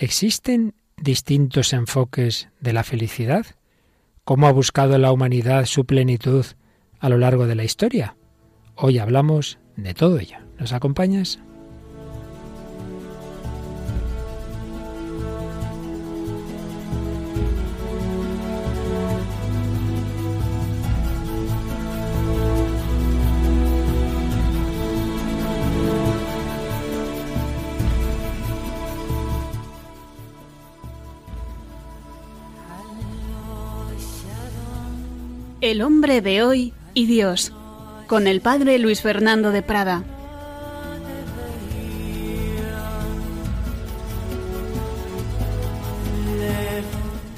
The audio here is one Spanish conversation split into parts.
¿Existen distintos enfoques de la felicidad? ¿Cómo ha buscado la humanidad su plenitud a lo largo de la historia? Hoy hablamos de todo ello. ¿Nos acompañas? El hombre de hoy y Dios, con el padre Luis Fernando de Prada.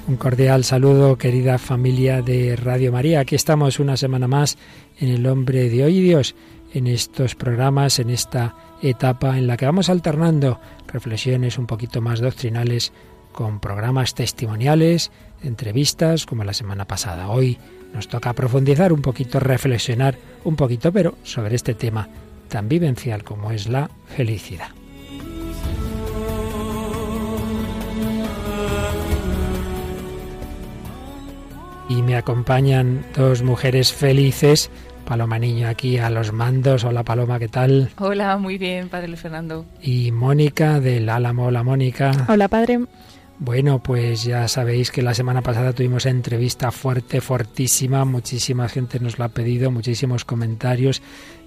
Un cordial saludo, querida familia de Radio María. Aquí estamos una semana más en El hombre de hoy y Dios, en estos programas, en esta etapa en la que vamos alternando reflexiones un poquito más doctrinales con programas testimoniales, entrevistas, como la semana pasada. Hoy nos toca profundizar un poquito, reflexionar un poquito, pero sobre este tema tan vivencial como es la felicidad. Y me acompañan dos mujeres felices. Paloma Niño aquí a los mandos. Hola Paloma, ¿qué tal? Hola, muy bien, Padre Luis Fernando. Y Mónica del Álamo. Hola Mónica. Hola Padre. Bueno, pues ya sabéis que la semana pasada tuvimos entrevista fuerte, fortísima, muchísima gente nos lo ha pedido, muchísimos comentarios,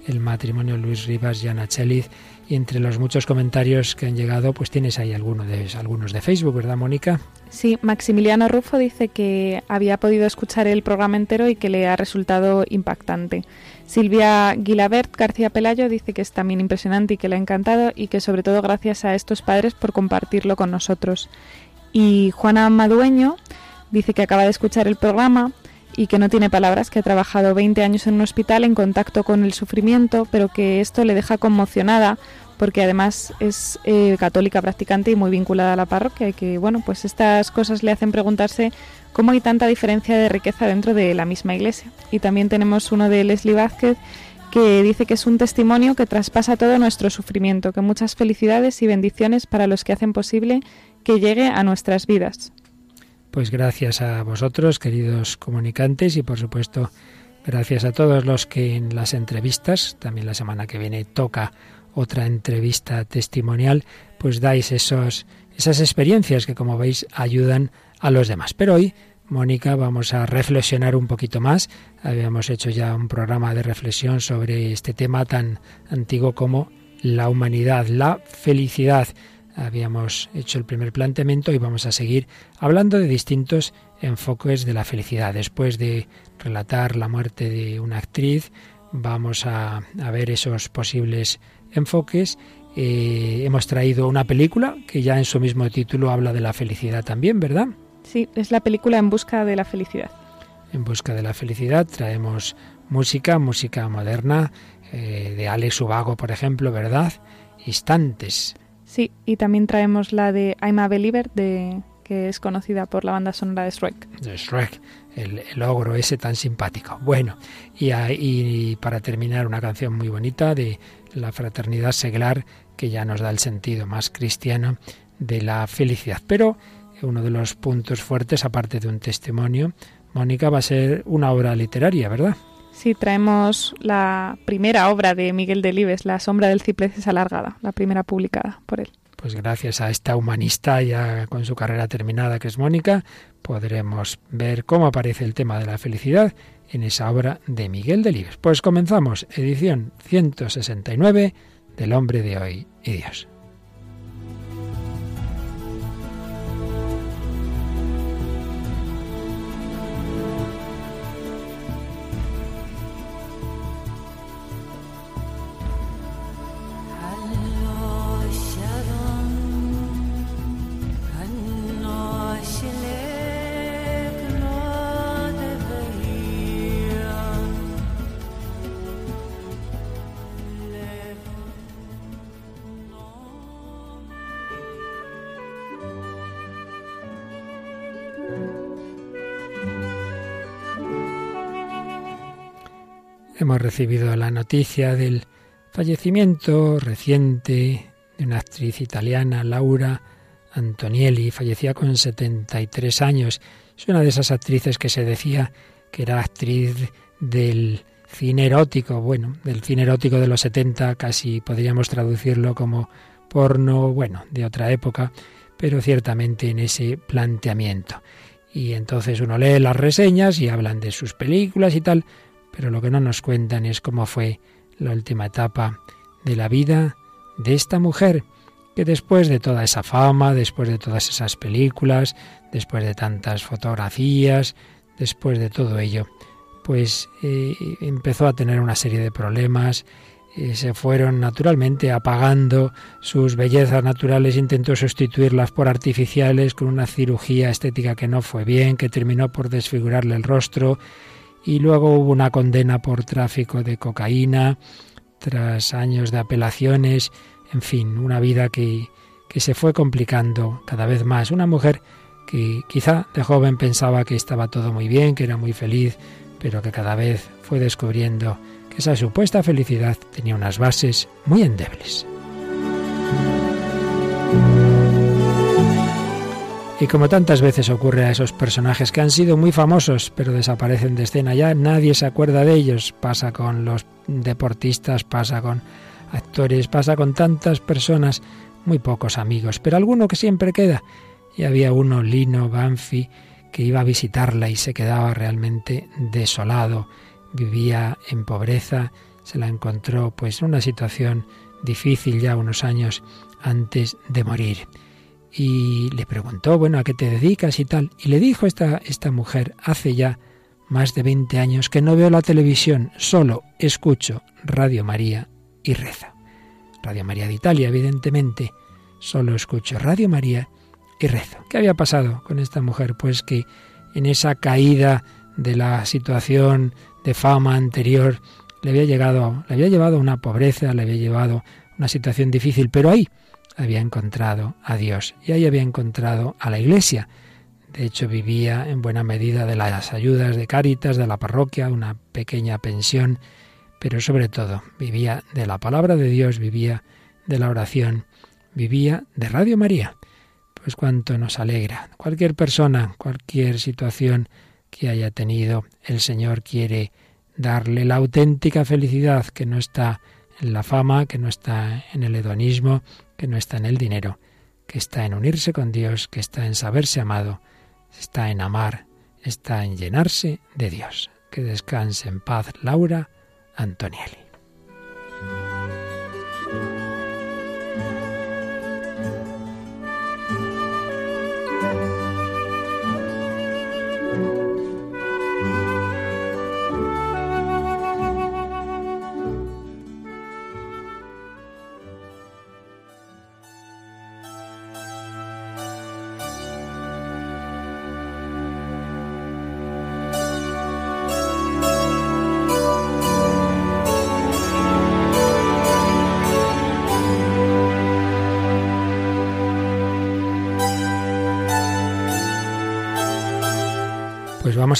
el matrimonio Luis Rivas y Ana Cheliz, y entre los muchos comentarios que han llegado, pues tienes ahí algunos de, algunos de Facebook, ¿verdad, Mónica? Sí, Maximiliano Rufo dice que había podido escuchar el programa entero y que le ha resultado impactante. Silvia Guilabert García Pelayo dice que es también impresionante y que le ha encantado y que sobre todo gracias a estos padres por compartirlo con nosotros. Y Juana Madueño dice que acaba de escuchar el programa y que no tiene palabras, que ha trabajado 20 años en un hospital en contacto con el sufrimiento, pero que esto le deja conmocionada porque además es eh, católica practicante y muy vinculada a la parroquia y que bueno pues estas cosas le hacen preguntarse cómo hay tanta diferencia de riqueza dentro de la misma iglesia. Y también tenemos uno de Leslie Vázquez que dice que es un testimonio que traspasa todo nuestro sufrimiento, que muchas felicidades y bendiciones para los que hacen posible que llegue a nuestras vidas. Pues gracias a vosotros, queridos comunicantes, y por supuesto gracias a todos los que en las entrevistas, también la semana que viene toca otra entrevista testimonial, pues dais esos, esas experiencias que como veis ayudan a los demás. Pero hoy, Mónica, vamos a reflexionar un poquito más. Habíamos hecho ya un programa de reflexión sobre este tema tan antiguo como la humanidad, la felicidad habíamos hecho el primer planteamiento y vamos a seguir hablando de distintos enfoques de la felicidad. Después de relatar la muerte de una actriz, vamos a, ver esos posibles enfoques. Eh, hemos traído una película que ya en su mismo título habla de la felicidad también, ¿verdad? Sí, es la película En Busca de la Felicidad. En Busca de la Felicidad traemos música, música moderna, eh, de Alex Ubago, por ejemplo, ¿verdad? Instantes Sí, y también traemos la de I'm a Believer, de, que es conocida por la banda sonora de Shrek. De Shrek, el, el ogro ese tan simpático. Bueno, y, y, para terminar una canción muy bonita de la fraternidad seglar, que ya nos da el sentido más cristiano de la felicidad. Pero uno de los puntos fuertes, aparte de un testimonio, Mónica, va a ser una obra literaria, ¿verdad? Sí, traemos la primera obra de Miguel Delibes, La sombra del ciprés alargada, la primera publicada por él. Pues gracias a esta humanista ya con su carrera terminada que es Mónica, podremos ver cómo aparece el tema de la felicidad en esa obra de Miguel Delibes. Pues comenzamos, edición 169 del hombre de hoy y Dios. Hemos recibido la noticia del fallecimiento reciente de una actriz italiana, Laura Antonielli, fallecía con 73 años. Es una de esas actrices que se decía que era actriz del cine erótico, bueno, del cine erótico de los 70, casi podríamos traducirlo como porno, bueno, de otra época, pero ciertamente en ese planteamiento. Y entonces uno lee las reseñas y hablan de sus películas y tal, pero lo que no nos cuentan es cómo fue la última etapa de la vida de esta mujer, que después de toda esa fama, después de todas esas películas, después de tantas fotografías, después de todo ello, pues eh, empezó a tener una serie de problemas, y se fueron naturalmente apagando sus bellezas naturales, intentó sustituirlas por artificiales con una cirugía estética que no fue bien, que terminó por desfigurarle el rostro, y luego hubo una condena por tráfico de cocaína, tras años de apelaciones, en fin, una vida que, que se fue complicando cada vez más. Una mujer que quizá de joven pensaba que estaba todo muy bien, que era muy feliz, pero que cada vez fue descubriendo que esa supuesta felicidad tenía unas bases muy endebles. Y como tantas veces ocurre a esos personajes que han sido muy famosos pero desaparecen de escena ya, nadie se acuerda de ellos. Pasa con los deportistas, pasa con actores, pasa con tantas personas, muy pocos amigos, pero alguno que siempre queda. Y había uno, Lino Banfi, que iba a visitarla y se quedaba realmente desolado. Vivía en pobreza, se la encontró pues en una situación difícil ya unos años antes de morir y le preguntó, bueno, ¿a qué te dedicas y tal? Y le dijo esta, esta mujer, hace ya más de 20 años que no veo la televisión, solo escucho Radio María y rezo. Radio María de Italia, evidentemente, solo escucho Radio María y rezo. ¿Qué había pasado con esta mujer? Pues que en esa caída de la situación de fama anterior le había llegado, le había llevado una pobreza, le había llevado una situación difícil, pero ahí había encontrado a Dios y ahí había encontrado a la Iglesia. De hecho, vivía en buena medida de las ayudas de Cáritas, de la parroquia, una pequeña pensión, pero sobre todo vivía de la palabra de Dios, vivía de la oración, vivía de Radio María. Pues cuánto nos alegra. Cualquier persona, cualquier situación que haya tenido, el Señor quiere darle la auténtica felicidad que no está en la fama, que no está en el hedonismo, no está en el dinero, que está en unirse con Dios, que está en saberse amado, está en amar, está en llenarse de Dios. Que descanse en paz Laura Antonielli.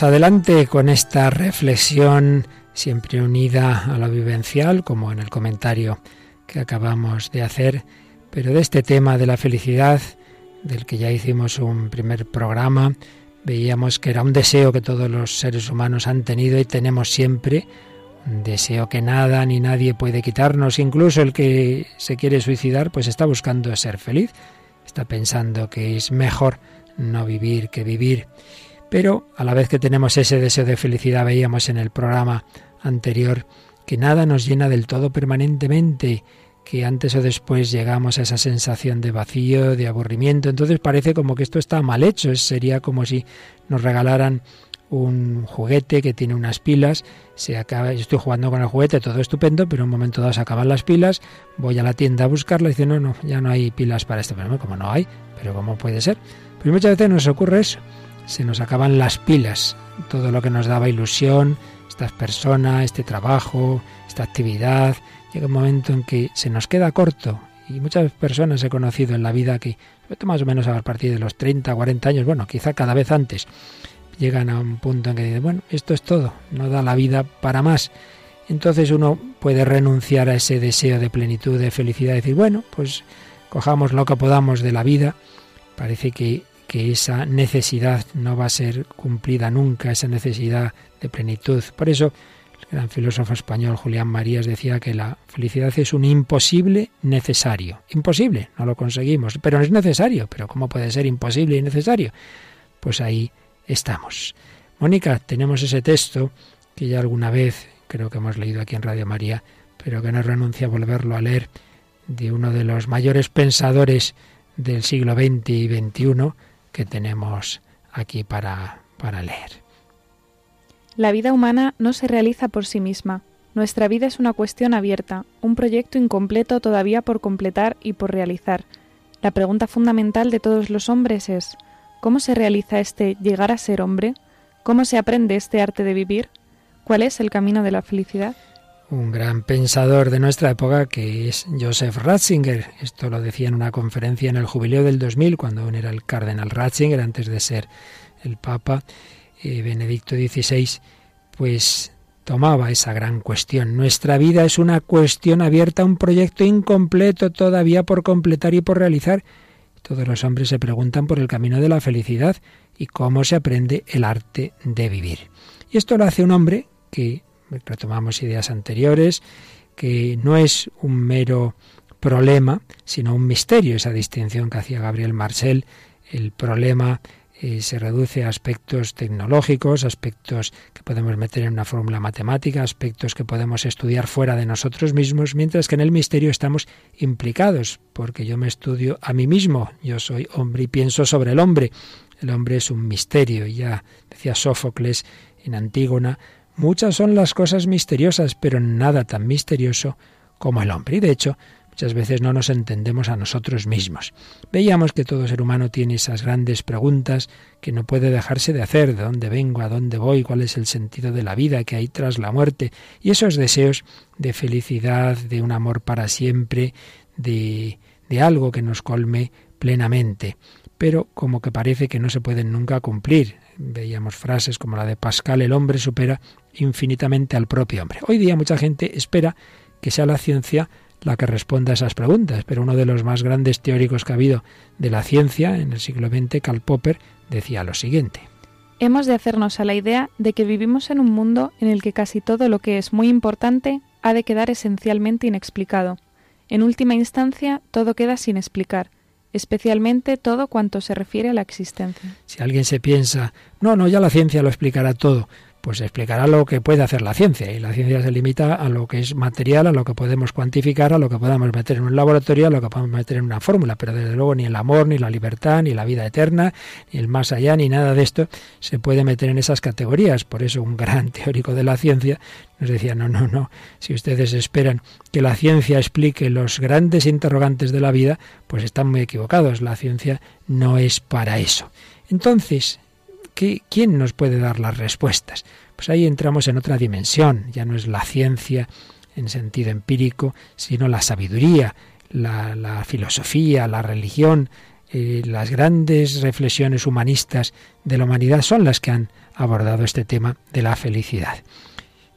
Adelante con esta reflexión siempre unida a lo vivencial, como en el comentario que acabamos de hacer, pero de este tema de la felicidad, del que ya hicimos un primer programa, veíamos que era un deseo que todos los seres humanos han tenido y tenemos siempre, un deseo que nada ni nadie puede quitarnos, incluso el que se quiere suicidar, pues está buscando ser feliz, está pensando que es mejor no vivir que vivir. Pero a la vez que tenemos ese deseo de felicidad, veíamos en el programa anterior que nada nos llena del todo permanentemente, que antes o después llegamos a esa sensación de vacío, de aburrimiento. Entonces parece como que esto está mal hecho. Sería como si nos regalaran un juguete que tiene unas pilas, se acaba, yo estoy jugando con el juguete, todo estupendo, pero en un momento dado se acaban las pilas, voy a la tienda a buscarla y dice, no, no, ya no hay pilas para este. Pero como no hay, pero ¿cómo puede ser? Pues muchas veces nos ocurre eso se nos acaban las pilas, todo lo que nos daba ilusión, estas personas, este trabajo, esta actividad, llega un momento en que se nos queda corto. Y muchas personas he conocido en la vida que, más o menos a partir de los 30, 40 años, bueno, quizá cada vez antes, llegan a un punto en que dicen, bueno, esto es todo, no da la vida para más. Entonces uno puede renunciar a ese deseo de plenitud, de felicidad, decir, bueno, pues cojamos lo que podamos de la vida parece que, que esa necesidad no va a ser cumplida nunca, esa necesidad de plenitud. Por eso, el gran filósofo español Julián Marías decía que la felicidad es un imposible necesario. Imposible, no lo conseguimos, pero no es necesario. Pero ¿cómo puede ser imposible y necesario? Pues ahí estamos. Mónica, tenemos ese texto que ya alguna vez creo que hemos leído aquí en Radio María, pero que no renuncia a volverlo a leer, de uno de los mayores pensadores del siglo XX y XXI que tenemos aquí para, para leer. La vida humana no se realiza por sí misma. Nuestra vida es una cuestión abierta, un proyecto incompleto todavía por completar y por realizar. La pregunta fundamental de todos los hombres es ¿cómo se realiza este llegar a ser hombre? ¿Cómo se aprende este arte de vivir? ¿Cuál es el camino de la felicidad? Un gran pensador de nuestra época que es Joseph Ratzinger. Esto lo decía en una conferencia en el jubileo del 2000, cuando aún era el cardenal Ratzinger, antes de ser el Papa eh, Benedicto XVI, pues tomaba esa gran cuestión. Nuestra vida es una cuestión abierta, un proyecto incompleto todavía por completar y por realizar. Todos los hombres se preguntan por el camino de la felicidad y cómo se aprende el arte de vivir. Y esto lo hace un hombre que retomamos ideas anteriores, que no es un mero problema, sino un misterio, esa distinción que hacía Gabriel Marcel, el problema eh, se reduce a aspectos tecnológicos, aspectos que podemos meter en una fórmula matemática, aspectos que podemos estudiar fuera de nosotros mismos, mientras que en el misterio estamos implicados, porque yo me estudio a mí mismo, yo soy hombre y pienso sobre el hombre. El hombre es un misterio, ya decía Sófocles en Antígona, muchas son las cosas misteriosas, pero nada tan misterioso como el hombre. Y de hecho, muchas veces no nos entendemos a nosotros mismos. Veíamos que todo ser humano tiene esas grandes preguntas que no puede dejarse de hacer, de dónde vengo, a dónde voy, cuál es el sentido de la vida que hay tras la muerte, y esos deseos de felicidad, de un amor para siempre, de, de algo que nos colme plenamente pero como que parece que no se pueden nunca cumplir. Veíamos frases como la de Pascal, el hombre supera infinitamente al propio hombre. Hoy día mucha gente espera que sea la ciencia la que responda a esas preguntas, pero uno de los más grandes teóricos que ha habido de la ciencia en el siglo XX, Karl Popper, decía lo siguiente. Hemos de hacernos a la idea de que vivimos en un mundo en el que casi todo lo que es muy importante ha de quedar esencialmente inexplicado. En última instancia, todo queda sin explicar, especialmente todo cuanto se refiere a la existencia. Si alguien se piensa, no, no, ya la ciencia lo explicará todo, pues explicará lo que puede hacer la ciencia. Y la ciencia se limita a lo que es material, a lo que podemos cuantificar, a lo que podemos meter en un laboratorio, a lo que podemos meter en una fórmula. Pero desde luego ni el amor, ni la libertad, ni la vida eterna, ni el más allá, ni nada de esto se puede meter en esas categorías. Por eso un gran teórico de la ciencia nos decía, no, no, no, si ustedes esperan que la ciencia explique los grandes interrogantes de la vida, pues están muy equivocados. La ciencia no es para eso. Entonces, ¿quién nos puede dar las respuestas? Pues ahí entramos en otra dimensión, ya no es la ciencia en sentido empírico, sino la sabiduría, la, filosofía, la religión, eh, las grandes reflexiones humanistas de la humanidad son las que han abordado este tema de la felicidad.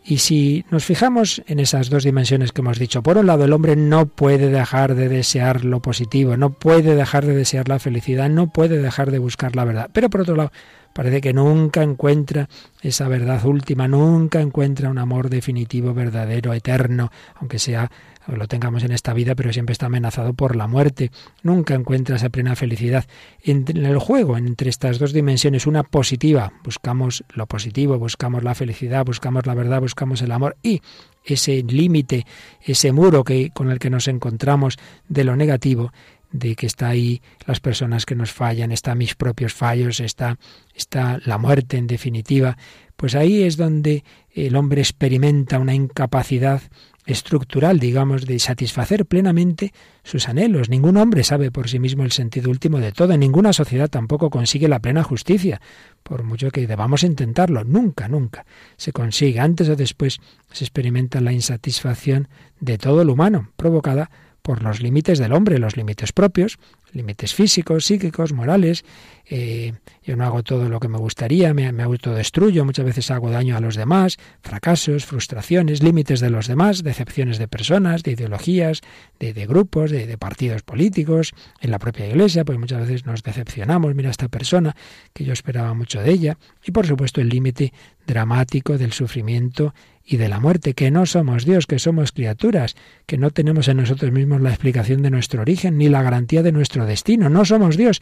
Y si nos fijamos en esas dos dimensiones que hemos dicho, por un lado el hombre no puede dejar de desear lo positivo, no puede dejar de desear la felicidad, no puede dejar de buscar la verdad, pero por otro lado Parece que nunca encuentra esa verdad última, nunca encuentra un amor definitivo, verdadero, eterno, aunque sea lo tengamos en esta vida, pero siempre está amenazado por la muerte. Nunca encuentra esa plena felicidad. En el juego, entre estas dos dimensiones, una positiva, buscamos lo positivo, buscamos la felicidad, buscamos la verdad, buscamos el amor y ese límite, ese muro que, con el que nos encontramos de lo negativo, de que está ahí las personas que nos fallan, está mis propios fallos, está, está la muerte en definitiva, pues ahí es donde el hombre experimenta una incapacidad estructural, digamos, de satisfacer plenamente sus anhelos. Ningún hombre sabe por sí mismo el sentido último de todo, ninguna sociedad tampoco consigue la plena justicia, por mucho que debamos intentarlo, nunca, nunca se consigue. Antes o después se experimenta la insatisfacción de todo lo humano, provocada por los límites del hombre, los límites propios, límites físicos, psíquicos, morales. Eh, yo no hago todo lo que me gustaría, me, me, autodestruyo, muchas veces hago daño a los demás, fracasos, frustraciones, límites de los demás, decepciones de personas, de ideologías, de, de grupos, de, de, partidos políticos, en la propia iglesia, pues muchas veces nos decepcionamos, mira esta persona que yo esperaba mucho de ella, y por supuesto el límite dramático del sufrimiento y de la muerte, que no somos Dios, que somos criaturas, que no tenemos en nosotros mismos la explicación de nuestro origen ni la garantía de nuestro destino, no somos Dios,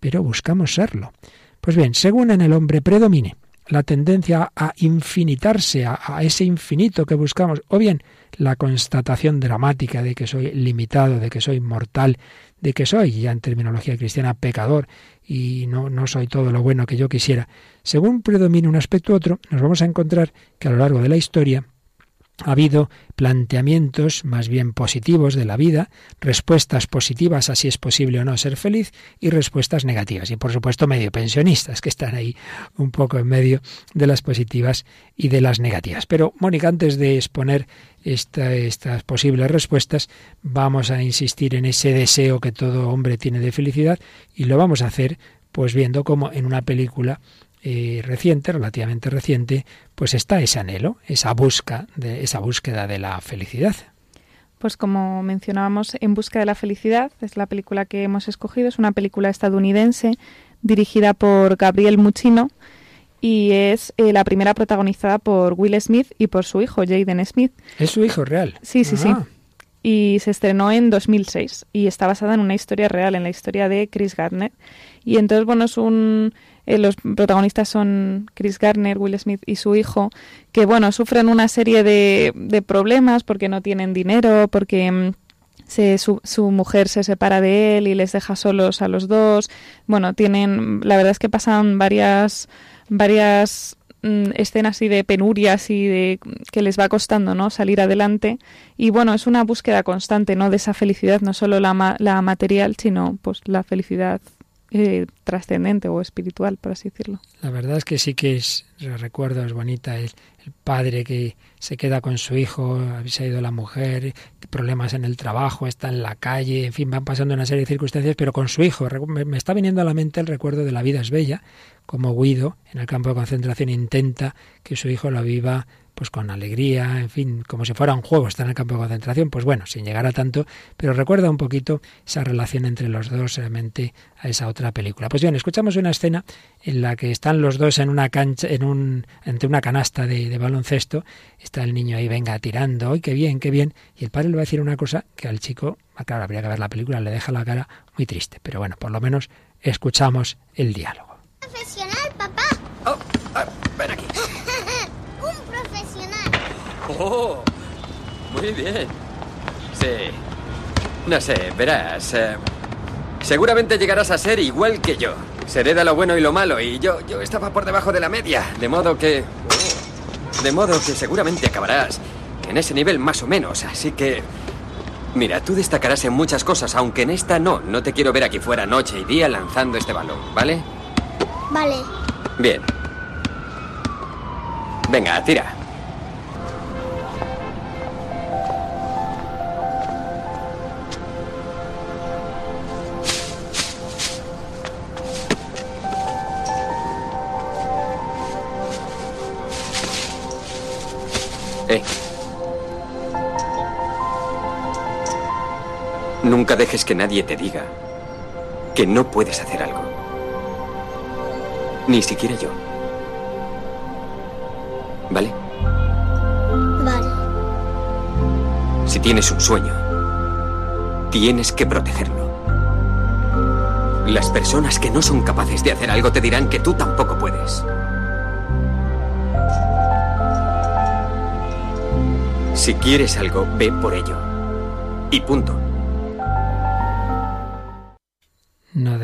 pero buscamos serlo. Pues bien, según en el hombre predomine la tendencia a infinitarse, a, ese infinito que buscamos, o bien la constatación dramática de que soy limitado, de que soy mortal, de que soy, ya en terminología cristiana, pecador y no, no soy todo lo bueno que yo quisiera. Según predomine un aspecto u otro, nos vamos a encontrar que a lo largo de la historia ha habido planteamientos más bien positivos de la vida, respuestas positivas a si es posible o no ser feliz y respuestas negativas. Y por supuesto medio pensionistas que están ahí un poco en medio de las positivas y de las negativas. Pero Mónica, antes de exponer esta, estas posibles respuestas, vamos a insistir en ese deseo que todo hombre tiene de felicidad y lo vamos a hacer pues viendo cómo en una película eh, reciente, relativamente reciente, pues está ese anhelo, esa busca de esa búsqueda de la felicidad. Pues como mencionábamos, En Busca de la Felicidad es la película que hemos escogido, es una película estadounidense dirigida por Gabriel Muchino y es eh, la primera protagonizada por Will Smith y por su hijo Jaden Smith. ¿Es su hijo real? Sí, sí, ah. sí. Y se estrenó en 2006 y está basada en una historia real, en la historia de Chris Gardner. Y entonces, bueno, es un eh, los protagonistas son Chris Garner, Will Smith y su hijo, que bueno, sufren una serie de, de problemas porque no tienen dinero, porque mm, se, su, su, mujer se separa de él y les deja solos a los dos. Bueno, tienen, la verdad es que pasan varias, varias mm, escenas y de penurias y de que les va costando no salir adelante. Y bueno es una búsqueda constante no de esa felicidad no solo la, la material sino pues la felicidad eh, trascendente o espiritual, por así decirlo. La verdad es que sí que es, recuerdo, es bonita el, padre que se queda con su hijo, ha ido la mujer, problemas en el trabajo, está en la calle, en fin, van pasando una serie de circunstancias, pero con su hijo. Me, me está viniendo a la mente el recuerdo de La vida es bella, como Guido en el campo de concentración intenta que su hijo la viva pues con alegría, en fin, como si fuera un juego, está en el campo de concentración, pues bueno, sin llegar a tanto, pero recuerda un poquito esa relación entre los dos realmente a esa otra película. Pues bien, escuchamos una escena en la que están los dos en una cancha, en un, entre una canasta de, de baloncesto, está el niño ahí, venga, tirando, ¡ay, qué bien, qué bien! Y el padre le va a decir una cosa que al chico, claro, habría que ver la película, le deja la cara muy triste, pero bueno, por lo menos escuchamos el diálogo. Profesional, papá. Oh, ah, ven aquí. Oh, muy bien. Sí. No sé, verás. Eh, seguramente llegarás a ser igual que yo. Seré de lo bueno y lo malo y yo, yo estaba por debajo de la media. De modo que... De modo que seguramente acabarás en ese nivel más o menos. Así que... Mira, tú destacarás en muchas cosas, aunque en esta no. No te quiero ver aquí fuera noche y día lanzando este balón, ¿vale? Vale. Bien. Venga, tira. Nunca dejes que nadie te diga que no puedes hacer algo. Ni siquiera yo. ¿Vale? Vale. Si tienes un sueño, tienes que protegerlo. Las personas que no son capaces de hacer algo te dirán que tú tampoco puedes. Si quieres algo, ve por ello. Y punto.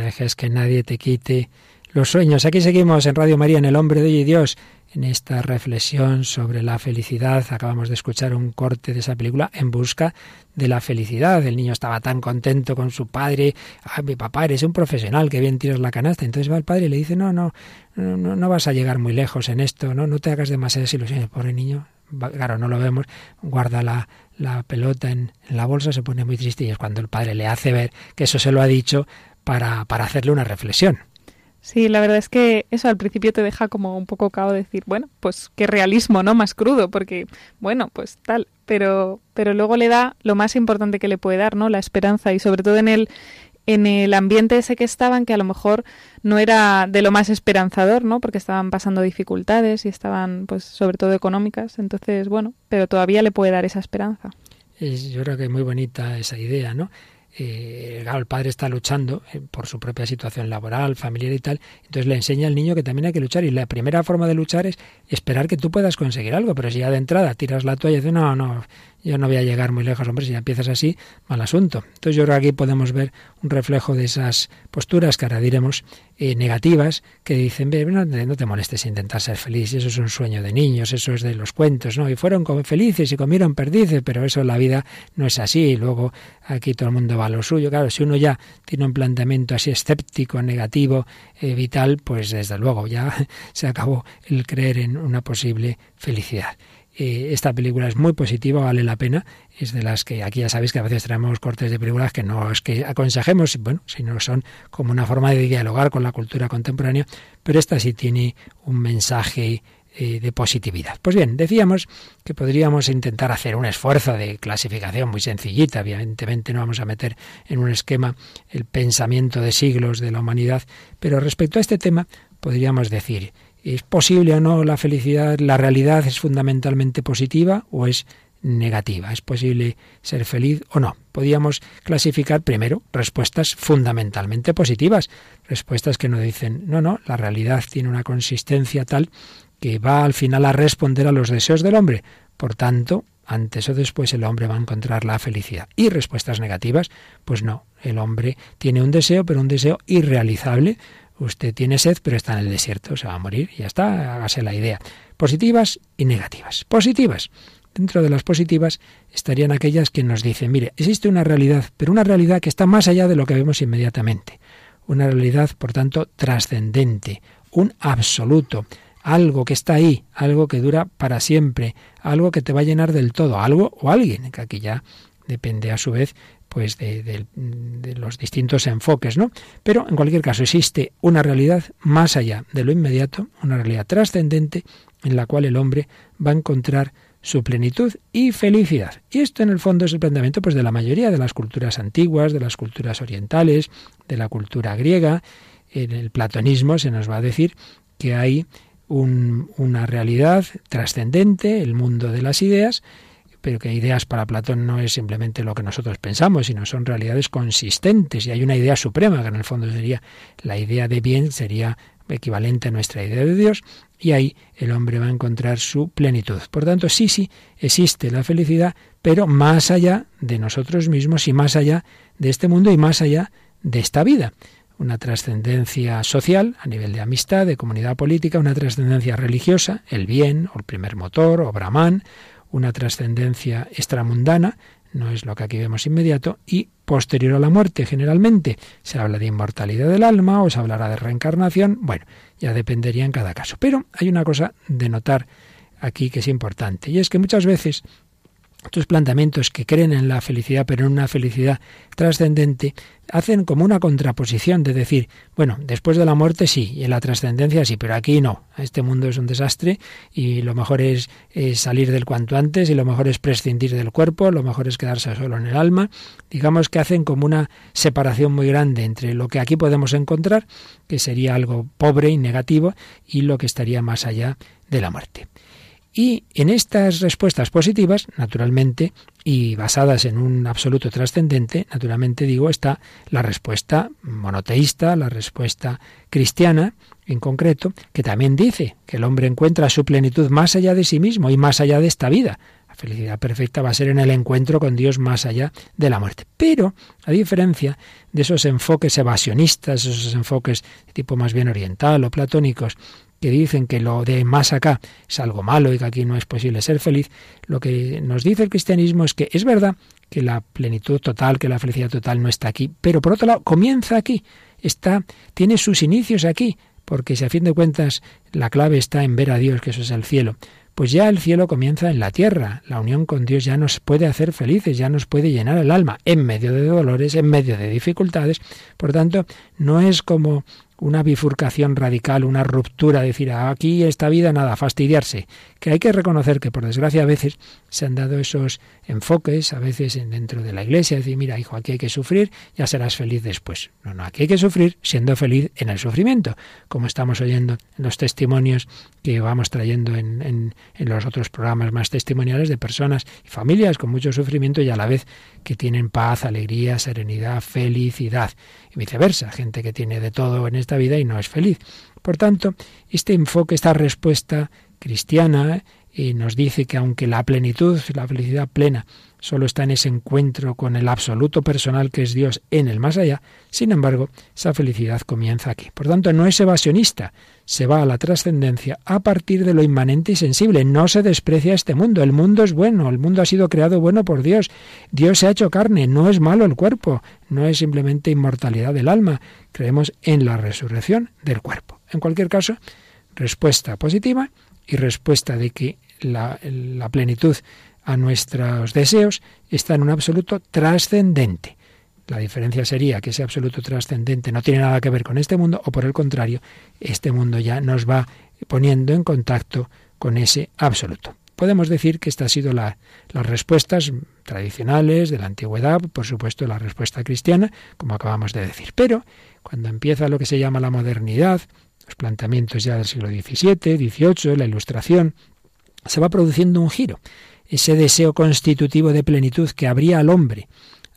Dejes que nadie te quite los sueños. Aquí seguimos en Radio María, en El Hombre de Dios, en esta reflexión sobre la felicidad. Acabamos de escuchar un corte de esa película En Busca de la Felicidad. El niño estaba tan contento con su padre. Mi papá, eres un profesional, que bien tiras la canasta. Entonces va el padre y le dice, no, no, no, no vas a llegar muy lejos en esto, no, no te hagas demasiadas ilusiones. Pobre niño, claro, no lo vemos, guarda la, la pelota en, la bolsa se pone muy triste y es cuando el padre le hace ver que eso se lo ha dicho para, para hacerle una reflexión. Sí, la verdad es que eso al principio te deja como un poco cao decir, bueno, pues qué realismo, ¿no? Más crudo, porque, bueno, pues tal, pero, pero luego le da lo más importante que le puede dar, ¿no? La esperanza y sobre todo en el, en el ambiente ese que estaban, que a lo mejor no era de lo más esperanzador, ¿no? Porque estaban pasando dificultades y estaban, pues, sobre todo económicas. Entonces, bueno, pero todavía le puede dar esa esperanza. yo creo que es muy bonita esa idea, ¿no? Eh, el padre está luchando eh, por su propia situación laboral, familiar y tal, entonces le enseña al niño que también hay que luchar y la primera forma de luchar es esperar que tú puedas conseguir algo, pero si ya de entrada tiras la toalla y dices, no, no, yo no voy a llegar muy lejos, hombre, si ya empiezas así, mal asunto. Entonces yo creo que aquí podemos ver un reflejo de esas posturas que ahora diremos eh, negativas, que dicen, no, no te molestes intentar ser feliz, eso es un sueño de niños, eso es de los cuentos, ¿no? Y fueron felices y comieron perdices, pero eso la vida no es así, y luego aquí todo el mundo va a lo suyo. Claro, si uno ya tiene un planteamiento así escéptico, negativo, eh, vital, pues desde luego ya se acabó el creer en una posible felicidad. Eh, esta película es muy positiva, vale la pena. Es de las que aquí ya sabéis que a veces traemos cortes de películas que no es que aconsejemos, bueno, sino son como una forma de dialogar con la cultura contemporánea, pero esta sí tiene un mensaje eh, de positividad. Pues bien, decíamos que podríamos intentar hacer un esfuerzo de clasificación muy sencillita. Evidentemente no vamos a meter en un esquema el pensamiento de siglos de la humanidad, pero respecto a este tema podríamos decir ¿Es posible o no la felicidad? ¿La realidad es fundamentalmente positiva o es negativa? ¿Es posible ser feliz o no? Podríamos clasificar primero respuestas fundamentalmente positivas, respuestas que nos dicen, no, no, la realidad tiene una consistencia tal que va al final a responder a los deseos del hombre. Por tanto, antes o después el hombre va a encontrar la felicidad. Y respuestas negativas, pues no, el hombre tiene un deseo, pero un deseo irrealizable, Usted tiene sed, pero está en el desierto, se va a morir, y ya está, hágase la idea. Positivas y negativas. Positivas. Dentro de las positivas estarían aquellas que nos dicen, mire, existe una realidad, pero una realidad que está más allá de lo que vemos inmediatamente. Una realidad, por tanto, trascendente, un absoluto, algo que está ahí, algo que dura para siempre, algo que te va a llenar del todo, algo o alguien, que aquí ya depende a su vez pues de, los distintos enfoques, ¿no? Pero en cualquier caso existe una realidad más allá de lo inmediato, una realidad trascendente en la cual el hombre va a encontrar su plenitud y felicidad. Y esto en el fondo es el planteamiento pues de la mayoría de las culturas antiguas, de las culturas orientales, de la cultura griega. En el platonismo se nos va a decir que hay una realidad trascendente, el mundo de las ideas, pero que ideas para Platón no es simplemente lo que nosotros pensamos, sino son realidades consistentes y hay una idea suprema, que en el fondo sería la idea de bien, sería equivalente a nuestra idea de Dios, y ahí el hombre va a encontrar su plenitud. Por tanto, sí, sí, existe la felicidad, pero más allá de nosotros mismos y más allá de este mundo y más allá de esta vida. Una trascendencia social a nivel de amistad, de comunidad política, una trascendencia religiosa, el bien, o el primer motor, o Brahman, una trascendencia extramundana, no es lo que aquí vemos inmediato, y posterior a la muerte generalmente. Se habla de inmortalidad del alma o se hablará de reencarnación, bueno, ya dependería en cada caso. Pero hay una cosa de notar aquí que es importante, y es que muchas veces estos planteamientos que creen en la felicidad, pero en una felicidad trascendente, hacen como una contraposición de decir, bueno, después de la muerte sí, y en la trascendencia sí, pero aquí no. Este mundo es un desastre y lo mejor es, salir del cuanto antes y lo mejor es prescindir del cuerpo, lo mejor es quedarse solo en el alma. Digamos que hacen como una separación muy grande entre lo que aquí podemos encontrar, que sería algo pobre y negativo, y lo que estaría más allá de la muerte. Y en estas respuestas positivas, naturalmente, y basadas en un absoluto trascendente, naturalmente digo, está la respuesta monoteísta, la respuesta cristiana, en concreto, que también dice que el hombre encuentra su plenitud más allá de sí mismo y más allá de esta vida. La felicidad perfecta va a ser en el encuentro con Dios más allá de la muerte. Pero, a diferencia de esos enfoques evasionistas, esos enfoques de tipo más bien oriental o platónicos, que dicen que lo de más acá es algo malo y que aquí no es posible ser feliz, lo que nos dice el cristianismo es que es verdad que la plenitud total, que la felicidad total no está aquí, pero por otro lado comienza aquí, está, tiene sus inicios aquí, porque si a fin de cuentas la clave está en ver a Dios, que eso es el cielo, pues ya el cielo comienza en la tierra. La unión con Dios ya nos puede hacer felices, ya nos puede llenar el alma en medio de dolores, en medio de dificultades. Por tanto, no es como una bifurcación radical, una ruptura, decir, aquí esta vida nada, fastidiarse, que hay que reconocer que por desgracia a veces se han dado esos enfoques, a veces dentro de la iglesia, decir, mira, hijo, aquí hay que sufrir, ya serás feliz después. No, no, aquí hay que sufrir siendo feliz en el sufrimiento, como estamos oyendo en los testimonios que vamos trayendo en, en, en los otros programas más testimoniales de personas y familias con mucho sufrimiento y a la vez que tienen paz, alegría, serenidad, felicidad y viceversa, gente que tiene de todo en esta vida y no es feliz. Por tanto, este enfoque, esta respuesta cristiana, y nos dice que aunque la plenitud, la felicidad plena, solo está en ese encuentro con el absoluto personal que es Dios en el más allá, sin embargo, esa felicidad comienza aquí. Por tanto, no es evasionista, se va a la trascendencia a partir de lo inmanente y sensible. No se desprecia este mundo. El mundo es bueno, el mundo ha sido creado bueno por Dios. Dios se ha hecho carne, no es malo el cuerpo, no es simplemente inmortalidad del alma. Creemos en la resurrección del cuerpo. En cualquier caso, respuesta positiva y respuesta de que la, plenitud a nuestros deseos está en un absoluto trascendente. La diferencia sería que ese absoluto trascendente no tiene nada que ver con este mundo o por el contrario, este mundo ya nos va poniendo en contacto con ese absoluto. Podemos decir que estas han sido la, las respuestas tradicionales de la antigüedad, por supuesto la respuesta cristiana, como acabamos de decir. Pero cuando empieza lo que se llama la modernidad, los planteamientos ya del siglo XVII, XVIII, la Ilustración, se va produciendo un giro ese deseo constitutivo de plenitud que abría al hombre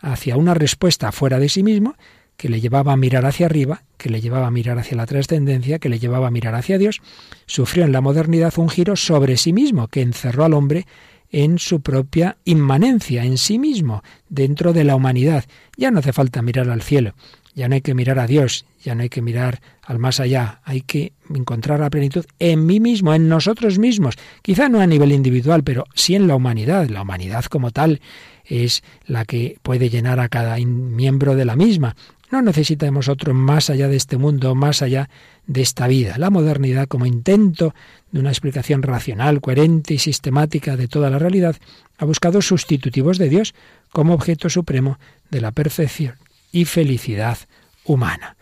hacia una respuesta fuera de sí mismo, que le llevaba a mirar hacia arriba, que le llevaba a mirar hacia la trascendencia, que le llevaba a mirar hacia Dios, sufrió en la modernidad un giro sobre sí mismo, que encerró al hombre en su propia inmanencia, en sí mismo, dentro de la humanidad. Ya no hace falta mirar al cielo, ya no hay que mirar a Dios, ya no hay que mirar al más allá, hay que encontrar la plenitud en mí mismo, en nosotros mismos, quizá no a nivel individual, pero sí en la humanidad. La humanidad como tal es la que puede llenar a cada miembro de la misma. No necesitamos otro más allá de este mundo, más allá de esta vida. La modernidad, como intento de una explicación racional, coherente y sistemática de toda la realidad, ha buscado sustitutivos de Dios como objeto supremo de la perfección y felicidad humana.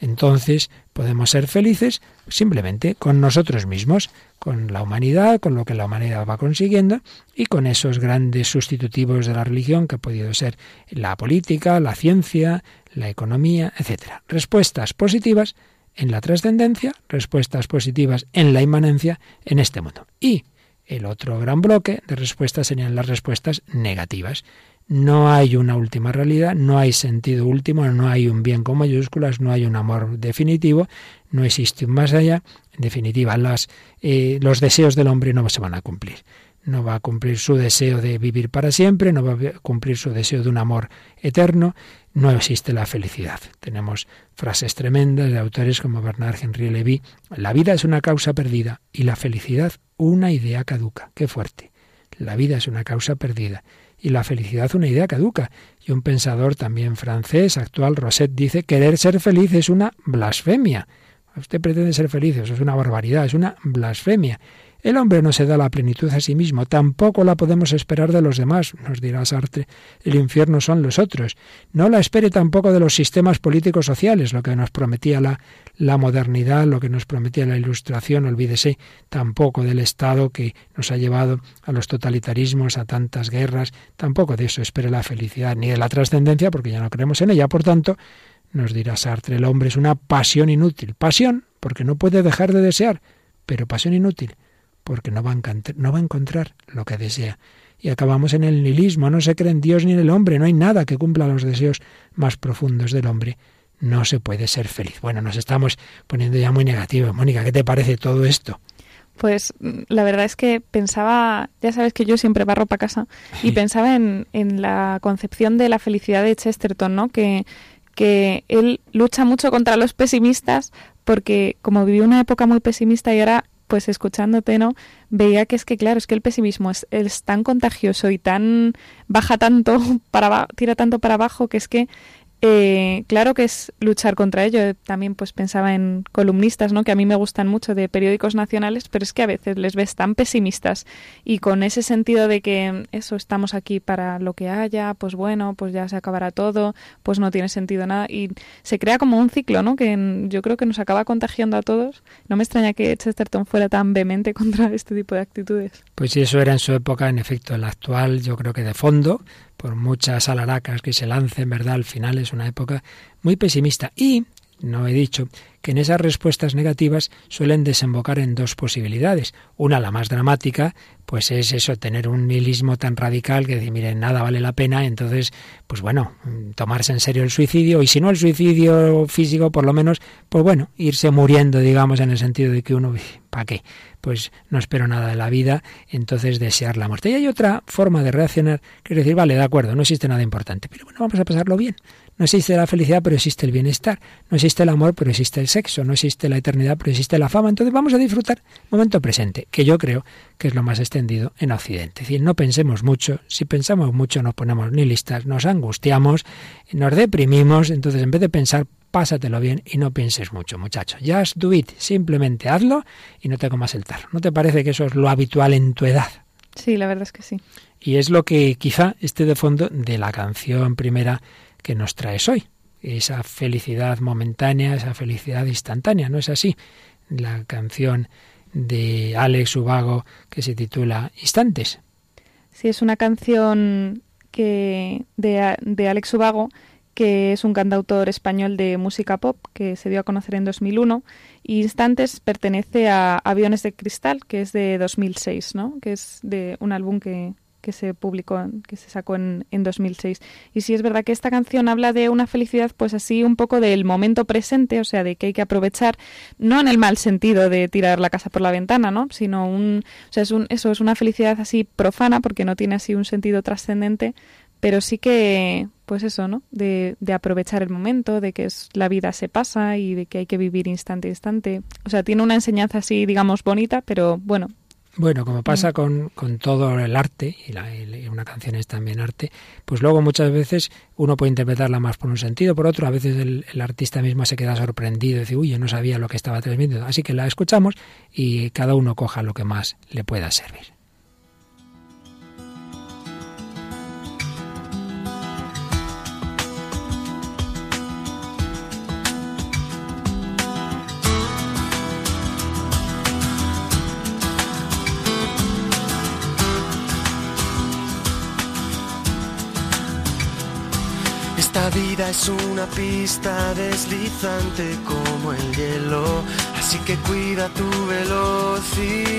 Entonces podemos ser felices simplemente con nosotros mismos, con la humanidad, con lo que la humanidad va consiguiendo y con esos grandes sustitutivos de la religión que ha podido ser la política, la ciencia, la economía, etc. Respuestas positivas en la trascendencia, respuestas positivas en la inmanencia en este mundo. Y el otro gran bloque de respuestas serían las respuestas negativas. No hay una última realidad, no hay sentido último, no hay un bien con mayúsculas, no hay un amor definitivo, no existe un más allá. En definitiva, las, eh, los deseos del hombre no se van a cumplir. No va a cumplir su deseo de vivir para siempre, no va a cumplir su deseo de un amor eterno, no existe la felicidad. Tenemos frases tremendas de autores como Bernard Henry Levy. La vida es una causa perdida y la felicidad una idea caduca. Qué fuerte. La vida es una causa perdida y la felicidad una idea caduca. Y un pensador también francés, actual, Rosset, dice, querer ser feliz es una blasfemia. Usted pretende ser feliz, eso es una barbaridad, es una blasfemia. El hombre no se da la plenitud a sí mismo, tampoco la podemos esperar de los demás, nos dirá Sartre. El infierno son los otros. No la espere tampoco de los sistemas políticos sociales, lo que nos prometía la, la modernidad, lo que nos prometía la ilustración, olvídese tampoco del Estado que nos ha llevado a los totalitarismos, a tantas guerras, tampoco de eso espere la felicidad, ni de la trascendencia, porque ya no creemos en ella. Por tanto, nos dirá Sartre, el hombre es una pasión inútil. Pasión, porque no puede dejar de desear, pero pasión inútil porque no va, a no va a encontrar lo que desea. Y acabamos en el nihilismo, no se cree en Dios ni en el hombre, no hay nada que cumpla los deseos más profundos del hombre. No se puede ser feliz. Bueno, nos estamos poniendo ya muy negativos. Mónica, ¿qué te parece todo esto? Pues la verdad es que pensaba, ya sabes que yo siempre barro para casa, y pensaba en, en, la concepción de la felicidad de Chesterton, ¿no? Que, que él lucha mucho contra los pesimistas porque como vivió una época muy pesimista y ahora pues escuchándote, ¿no? Veía que es que, claro, es que el pesimismo es, tan contagioso y tan baja tanto, para tira tanto para abajo, que es que eh, claro que es luchar contra ello. También pues pensaba en columnistas, ¿no? Que a mí me gustan mucho de periódicos nacionales, pero es que a veces les ves tan pesimistas y con ese sentido de que eso estamos aquí para lo que haya, pues bueno, pues ya se acabará todo, pues no tiene sentido nada y se crea como un ciclo, ¿no? Que yo creo que nos acaba contagiando a todos. No me extraña que Chesterton fuera tan vehemente contra este tipo de actitudes. Pues sí, eso era en su época, en efecto, el actual, yo creo que de fondo, por muchas alaracas que se lancen, ¿verdad? Al final es una época muy pesimista. Y, no he dicho, que en esas respuestas negativas suelen desembocar en dos posibilidades. Una, la más dramática, pues es eso, tener un nihilismo tan radical que decir, mire, nada vale la pena, entonces, pues bueno, tomarse en serio el suicidio, y si no el suicidio físico, por lo menos, pues bueno, irse muriendo, digamos, en el sentido de que uno, ¿para qué? Pues no espero nada de la vida, entonces desear la muerte. Y hay otra forma de reaccionar, que es decir, vale, de acuerdo, no existe nada importante, pero bueno, vamos a pasarlo bien. No existe la felicidad, pero existe el bienestar. No existe el amor, pero existe el sexo. No existe la eternidad, pero existe la fama. Entonces vamos a disfrutar el momento presente, que yo creo que es lo más extendido en Occidente. Es decir, no pensemos mucho. Si pensamos mucho nos ponemos ni listas, nos angustiamos, nos deprimimos. Entonces en vez de pensar, pásatelo bien y no pienses mucho, muchacho. Just do it. Simplemente hazlo y no te comas el tarro. ¿No te parece que eso es lo habitual en tu edad? Sí, la verdad es que sí. Y es lo que quizá esté de fondo de la canción primera que nos traes hoy. Esa felicidad momentánea, esa felicidad instantánea, ¿no es así? La canción de Alex Ubago que se titula Instantes. Sí, es una canción que de, de Alex Ubago que es un cantautor español de música pop que se dio a conocer en 2001 y Instantes pertenece a Aviones de Cristal, que es de 2006, ¿no? Que es de un álbum que, que se publicó, que se sacó en, en 2006. Y sí es verdad que esta canción habla de una felicidad, pues así un poco del momento presente, o sea, de que hay que aprovechar, no en el mal sentido de tirar la casa por la ventana, ¿no? Sino un, o sea, es un, eso es una felicidad así profana porque no tiene así un sentido trascendente, pero sí que, pues eso, ¿no? De, de, aprovechar el momento, de que la vida se pasa y de que hay que vivir instante a instante. O sea, tiene una enseñanza así, digamos, bonita, pero bueno, bueno, como pasa mm. con, con todo el arte, y, la, y, una canción es también arte, pues luego muchas veces uno puede interpretarla más por un sentido, por otro, a veces el, el artista mismo se queda sorprendido y dice, uy, yo no sabía lo que estaba transmitiendo. Así que la escuchamos y cada uno coja lo que más le pueda servir. La vida es una pista deslizante como el hielo, así que cuida tu velocidad.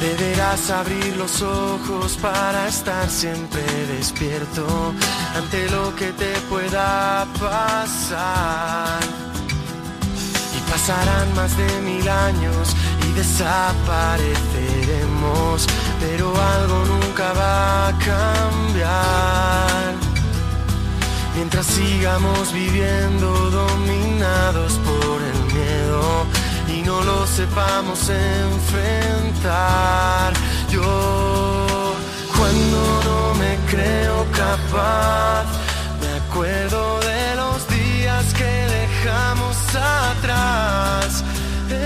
Deberás abrir los ojos para estar siempre despierto ante lo que te pueda pasar. Y pasarán más de mil años desapareceremos pero algo nunca va a cambiar. Mientras sigamos viviendo dominados por el miedo y no lo sepamos enfrentar. Yo cuando no me creo capaz, me acuerdo de los días que dejamos atrás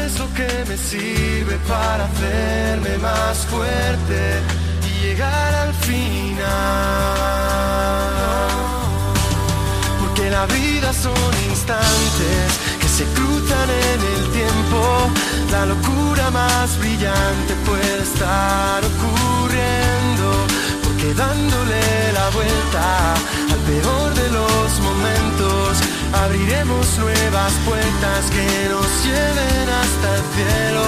es lo que me sirve para hacerme más fuerte y llegar al final. Porque la vida son instantes que se cruzan en el tiempo. La locura más brillante puede estar ocurriendo. Porque dándole la vuelta al peor de los momentos abriremos nuevas puertas que nos lleven hasta el cielo.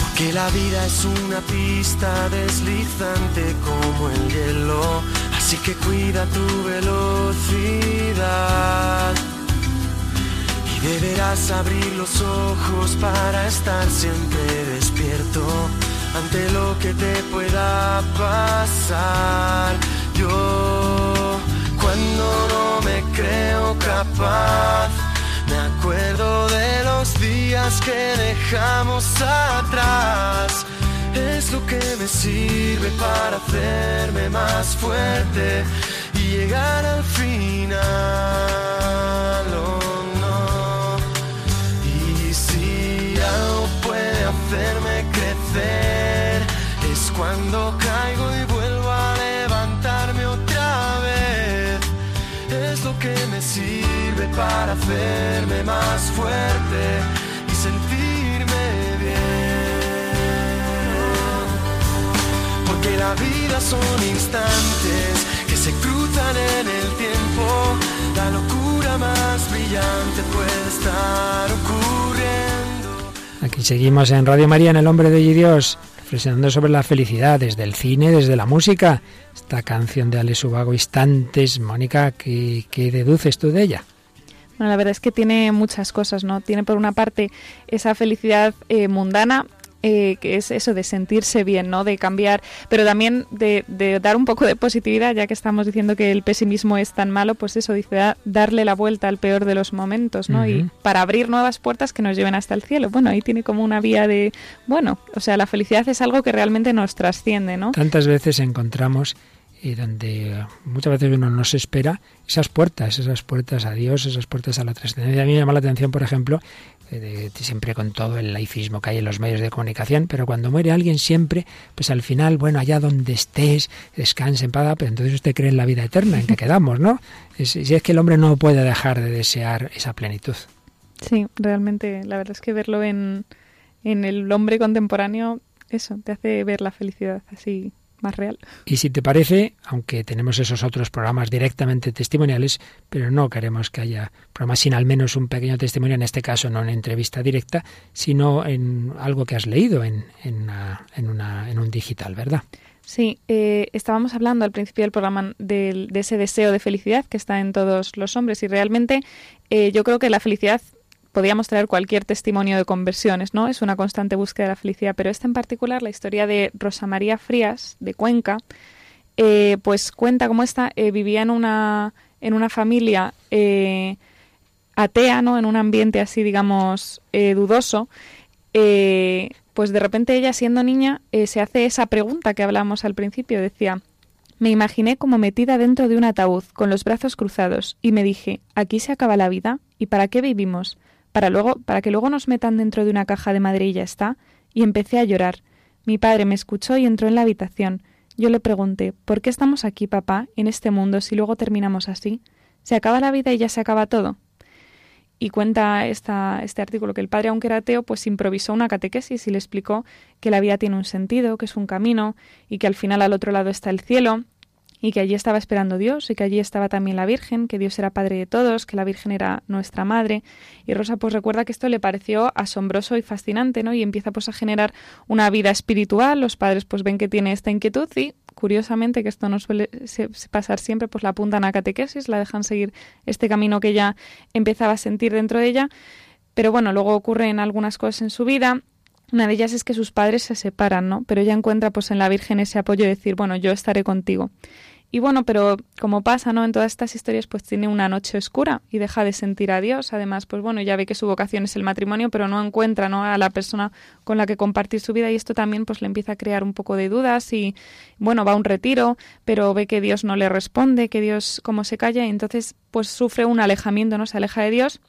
Porque la vida es una pista deslizante como el hielo, así que cuida tu velocidad. Deberás abrir los ojos para estar siempre despierto ante lo que te pueda pasar. Yo, cuando no me creo capaz Me acuerdo de los días que dejamos atrás. Es lo que me sirve para hacerme más fuerte y llegar al final. Hacerme crecer, es cuando caigo y vuelvo a levantarme otra vez. Es lo que me sirve para hacerme más fuerte y sentirme bien. Porque la vida son instantes que se cruzan en el tiempo. La locura más brillante puede estar ocurriendo. Aquí seguimos en Radio María, en El Hombre de y Dios, reflexionando sobre la felicidad desde el cine, desde la música. Esta canción de Ale Subago, Instantes, Mónica, ¿qué, qué deduces tú de ella? Bueno, la verdad es que tiene muchas cosas, ¿no? Tiene por una parte esa felicidad eh, mundana, eh, que es eso de sentirse bien, ¿no? De cambiar, pero también de, de, dar un poco de positividad, ya que estamos diciendo que el pesimismo es tan malo, pues eso dice da, darle la vuelta al peor de los momentos, ¿no? Uh -huh. Y para abrir nuevas puertas que nos lleven hasta el cielo. Bueno, ahí tiene como una vía de, bueno, o sea, la felicidad es algo que realmente nos trasciende, ¿no? Tantas veces encontramos y donde muchas veces uno no se espera esas puertas, esas puertas a Dios, esas puertas a la trascendencia. A mí me llama la atención, por ejemplo, de, de, siempre con todo el laicismo que hay en los medios de comunicación, pero cuando muere alguien siempre, pues al final, bueno, allá donde estés, descanse en paz, pero entonces usted cree en la vida eterna, en que quedamos, ¿no? Si es, es que el hombre no puede dejar de desear esa plenitud. Sí, realmente, la verdad es que verlo en, en el hombre contemporáneo, eso, te hace ver la felicidad así más real. Y si te parece, aunque tenemos esos otros programas directamente testimoniales, pero no queremos que haya programas sin al menos un pequeño testimonio, en este caso no en entrevista directa, sino en algo que has leído en, en, una, en, una, en un digital, ¿verdad? Sí, eh, estábamos hablando al principio del programa de, de, ese deseo de felicidad que está en todos los hombres y realmente eh, yo creo que la felicidad podríamos traer cualquier testimonio de conversiones, ¿no? Es una constante búsqueda de la felicidad, pero esta en particular, la historia de Rosa María Frías, de Cuenca, eh, pues cuenta cómo esta eh, vivía en una, en una familia eh, atea, ¿no? En un ambiente así, digamos, dudoso. pues de repente ella, siendo niña, se hace esa pregunta que hablábamos al principio. Decía, me imaginé como metida dentro de un ataúd, con los brazos cruzados, y me dije, ¿aquí se acaba la vida? ¿Y para qué vivimos? Para luego, para que luego nos metan dentro de una caja de madera y ya está, y empecé a llorar. Mi padre me escuchó y entró en la habitación. Yo le pregunté, ¿por qué estamos aquí, papá, en este mundo, si luego terminamos así? ¿Se acaba la vida y ya se acaba todo? Y cuenta esta, este artículo que el padre, aunque era ateo, pues improvisó una catequesis y le explicó que la vida tiene un sentido, que es un camino, y que al final al otro lado está el cielo, y que allí estaba esperando Dios y que allí estaba también la Virgen, que Dios era Padre de todos, que la Virgen era nuestra Madre. Y Rosa pues recuerda que esto le pareció asombroso y fascinante, ¿no? Y empieza pues a generar una vida espiritual. Los padres pues ven que tiene esta inquietud y curiosamente que esto no suele pasar siempre, pues la apuntan a catequesis, la dejan seguir este camino que ella empezaba a sentir dentro de ella. Pero bueno, luego ocurren algunas cosas en su vida, una de ellas es que sus padres se separan, ¿no? Pero ella encuentra pues en la Virgen ese apoyo de decir, bueno, yo estaré contigo. Y bueno, pero como pasa, ¿no? En todas estas historias, pues tiene una noche oscura y deja de sentir a Dios. Además, pues bueno, ya ve que su vocación es el matrimonio, pero no encuentra, ¿no? A la persona con la que compartir su vida y esto también, pues le empieza a crear un poco de dudas y, bueno, va a un retiro, pero ve que Dios no le responde, que Dios como se calla y entonces, pues sufre un alejamiento, ¿no? Se aleja de Dios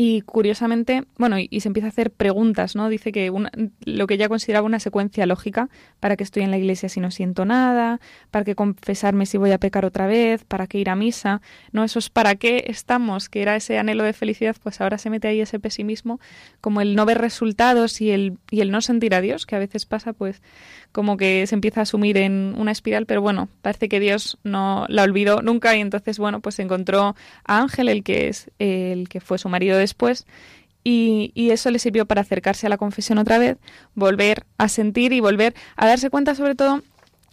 y curiosamente, bueno, y, se empieza a hacer preguntas, ¿no? Dice que una, lo que ella consideraba una secuencia lógica, para que estoy en la iglesia si no siento nada, para que confesarme si voy a pecar otra vez, para que ir a misa, ¿no? Eso es para qué estamos, que era ese anhelo de felicidad, pues ahora se mete ahí ese pesimismo, como el no ver resultados y el, y el no sentir a Dios, que a veces pasa, pues como que se empieza a asumir en una espiral, pero bueno, parece que Dios no la olvidó nunca y entonces, bueno, pues encontró a Ángel, el que es el que fue su marido después, y, y, eso le sirvió para acercarse a la confesión otra vez, volver a sentir y volver a darse cuenta sobre todo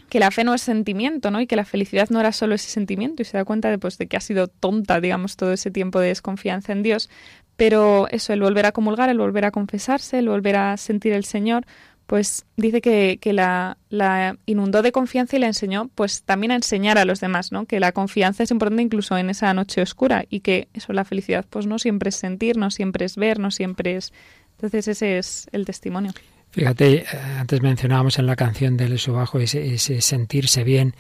que la fe no es sentimiento, ¿no? Y que la felicidad no era solo ese sentimiento y se da cuenta de, pues, de que ha sido tonta, digamos, todo ese tiempo de desconfianza en Dios. Pero eso, el volver a comulgar, el volver a confesarse, el volver a sentir el Señor, pues dice que, que la, la, inundó de confianza y le enseñó pues también a enseñar a los demás, ¿no? Que la confianza es importante incluso en esa noche oscura y que eso, la felicidad, pues no siempre es sentir, no siempre es ver, no siempre es... Entonces ese es el testimonio. Fíjate, eh, antes mencionábamos en la canción del Subajo ese, ese sentirse bien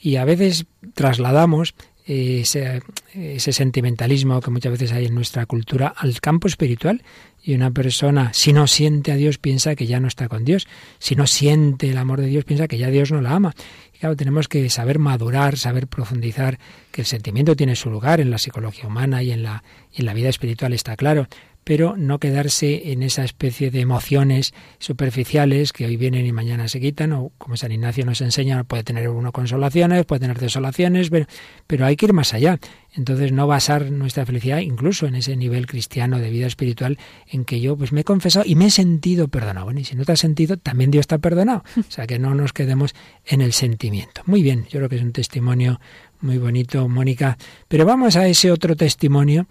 y a veces trasladamos ese, ese, sentimentalismo que muchas veces hay en nuestra cultura al campo espiritual y una persona, si no siente a Dios, piensa que ya no está con Dios. Si no siente el amor de Dios, piensa que ya Dios no la ama. Y claro, tenemos que saber madurar, saber profundizar, que el sentimiento tiene su lugar en la psicología humana y en la, y en la vida espiritual, está claro pero no quedarse en esa especie de emociones superficiales que hoy vienen y mañana se quitan, o como San Ignacio nos enseña, puede tener uno consolaciones, puede tener desolaciones, pero, pero hay que ir más allá. Entonces no basar nuestra felicidad incluso en ese nivel cristiano de vida espiritual en que yo pues me he confesado y me he sentido perdonado. Bueno, y si no te has sentido, también Dios está perdonado. O sea que no nos quedemos en el sentimiento. Muy bien, yo creo que es un testimonio muy bonito, Mónica. Pero vamos a ese otro testimonio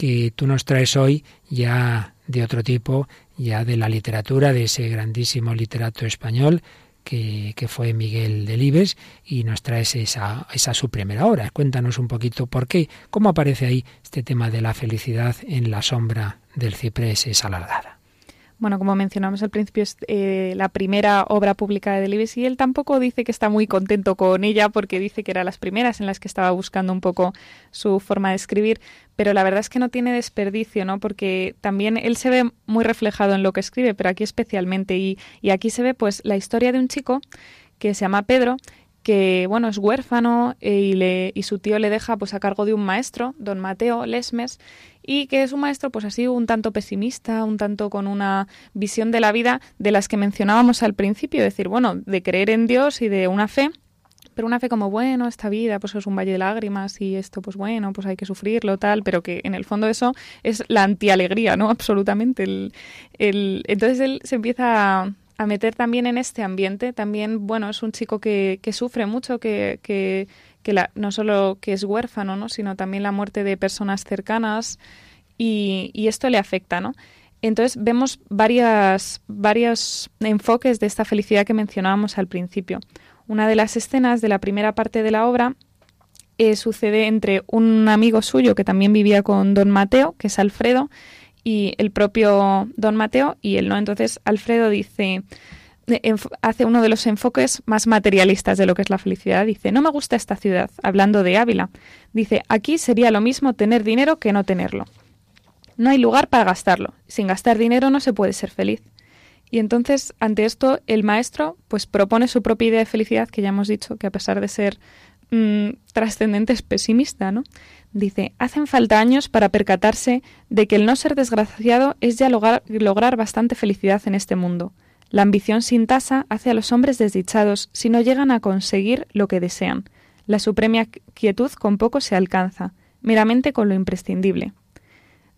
que tú nos traes hoy ya de otro tipo, ya de la literatura, de ese grandísimo literato español que, que fue Miguel Delibes, y nos traes esa, esa su primera obra. Cuéntanos un poquito por qué, cómo aparece ahí este tema de la felicidad en la sombra del ciprés esa alargada. Bueno, como mencionamos al principio, es eh, la primera obra pública de Delibes y él tampoco dice que está muy contento con ella porque dice que era las primeras en las que estaba buscando un poco su forma de escribir, pero la verdad es que no tiene desperdicio, ¿no? Porque también él se ve muy reflejado en lo que escribe, pero aquí especialmente y, y aquí se ve pues la historia de un chico que se llama Pedro que bueno es huérfano eh, y, le, y su tío le deja pues a cargo de un maestro, don Mateo Lesmes, y que es un maestro pues así un tanto pesimista, un tanto con una visión de la vida de las que mencionábamos al principio, decir, bueno, de creer en Dios y de una fe, pero una fe como, bueno, esta vida pues es un valle de lágrimas y esto pues bueno, pues hay que sufrirlo, tal, pero que en el fondo eso es la antialegría, ¿no? Absolutamente. El, entonces él se empieza a, a meter también en este ambiente. También, bueno, es un chico que, que sufre mucho, que, que, que la, no solo que es huérfano, ¿no? sino también la muerte de personas cercanas y, y esto le afecta, ¿no? Entonces vemos varias, varios enfoques de esta felicidad que mencionábamos al principio. Una de las escenas de la primera parte de la obra eh, sucede entre un amigo suyo que también vivía con don Mateo, que es Alfredo, y el propio don Mateo y él, ¿no? Entonces Alfredo dice, hace uno de los enfoques más materialistas de lo que es la felicidad. Dice, no me gusta esta ciudad, hablando de Ávila. Dice, aquí sería lo mismo tener dinero que no tenerlo. No hay lugar para gastarlo. Sin gastar dinero no se puede ser feliz. Y entonces, ante esto, el maestro pues propone su propia idea de felicidad, que ya hemos dicho que a pesar de ser mmm, trascendente es pesimista, ¿no? Dice, hacen falta años para percatarse de que el no ser desgraciado es ya lograr, lograr bastante felicidad en este mundo. La ambición sin tasa hace a los hombres desdichados si no llegan a conseguir lo que desean. La suprema quietud con poco se alcanza, meramente con lo imprescindible.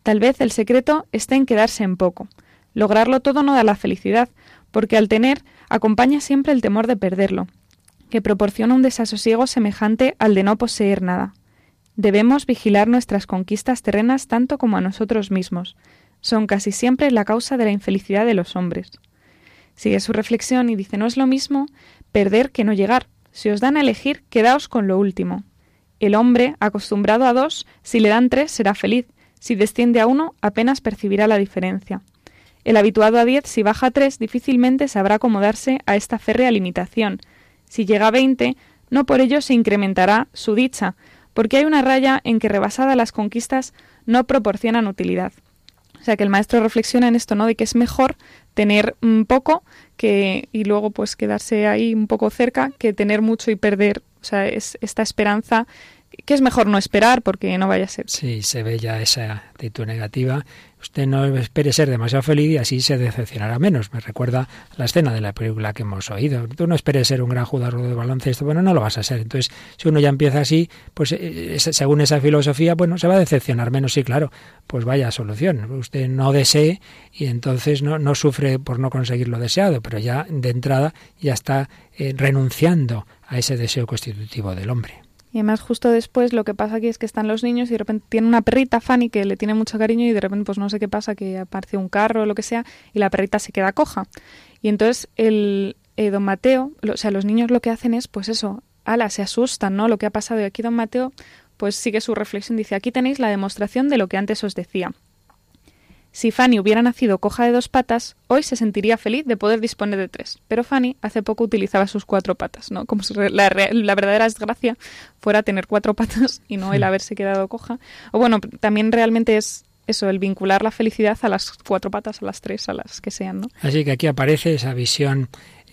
Tal vez el secreto esté en quedarse en poco. Lograrlo todo no da la felicidad, porque al tener acompaña siempre el temor de perderlo, que proporciona un desasosiego semejante al de no poseer nada. Debemos vigilar nuestras conquistas terrenas tanto como a nosotros mismos. Son casi siempre la causa de la infelicidad de los hombres. Sigue su reflexión y dice, no es lo mismo perder que no llegar. Si os dan a elegir, quedaos con lo último. El hombre, acostumbrado a dos, si le dan tres, será feliz. Si desciende a uno, apenas percibirá la diferencia. El habituado a diez, si baja a tres, difícilmente sabrá acomodarse a esta férrea limitación. Si llega a veinte, no por ello se incrementará su dicha, porque hay una raya en que rebasada las conquistas no proporcionan utilidad. O sea que el maestro reflexiona en esto, ¿no? De que es mejor tener un poco que y luego pues quedarse ahí un poco cerca que tener mucho y perder. O sea, es esta esperanza que es mejor no esperar porque no vaya a ser. Sí, se ve ya esa actitud negativa Usted no espere ser demasiado feliz y así se decepcionará menos. Me recuerda la escena de la película que hemos oído. Tú no esperes ser un gran jugador de baloncesto, bueno, no lo vas a ser. Entonces, si uno ya empieza así, pues eh, según esa filosofía, bueno, se va a decepcionar menos, sí, claro. Pues vaya solución. Usted no desee y entonces no, no sufre por no conseguir lo deseado, pero ya de entrada ya está eh, renunciando a ese deseo constitutivo del hombre. Y además justo después lo que pasa aquí es que están los niños y de repente tiene una perrita, Fanny, que le tiene mucho cariño y de repente pues no sé qué pasa, que aparece un carro o lo que sea y la perrita se queda coja. Y entonces el eh, don Mateo, o sea, los niños lo que hacen es pues eso, ala, se asustan, ¿no? Lo que ha pasado. Y aquí don Mateo pues sigue su reflexión, dice, aquí tenéis la demostración de lo que antes os decía. Si Fanny hubiera nacido coja de dos patas, hoy se sentiría feliz de poder disponer de tres. Pero Fanny hace poco utilizaba sus cuatro patas, ¿no? Como si la, la verdadera desgracia fuera tener cuatro patas y no el haberse quedado coja. O bueno, también realmente es eso, el vincular la felicidad a las cuatro patas, a las tres, a las que sean, ¿no? Así que aquí aparece esa visión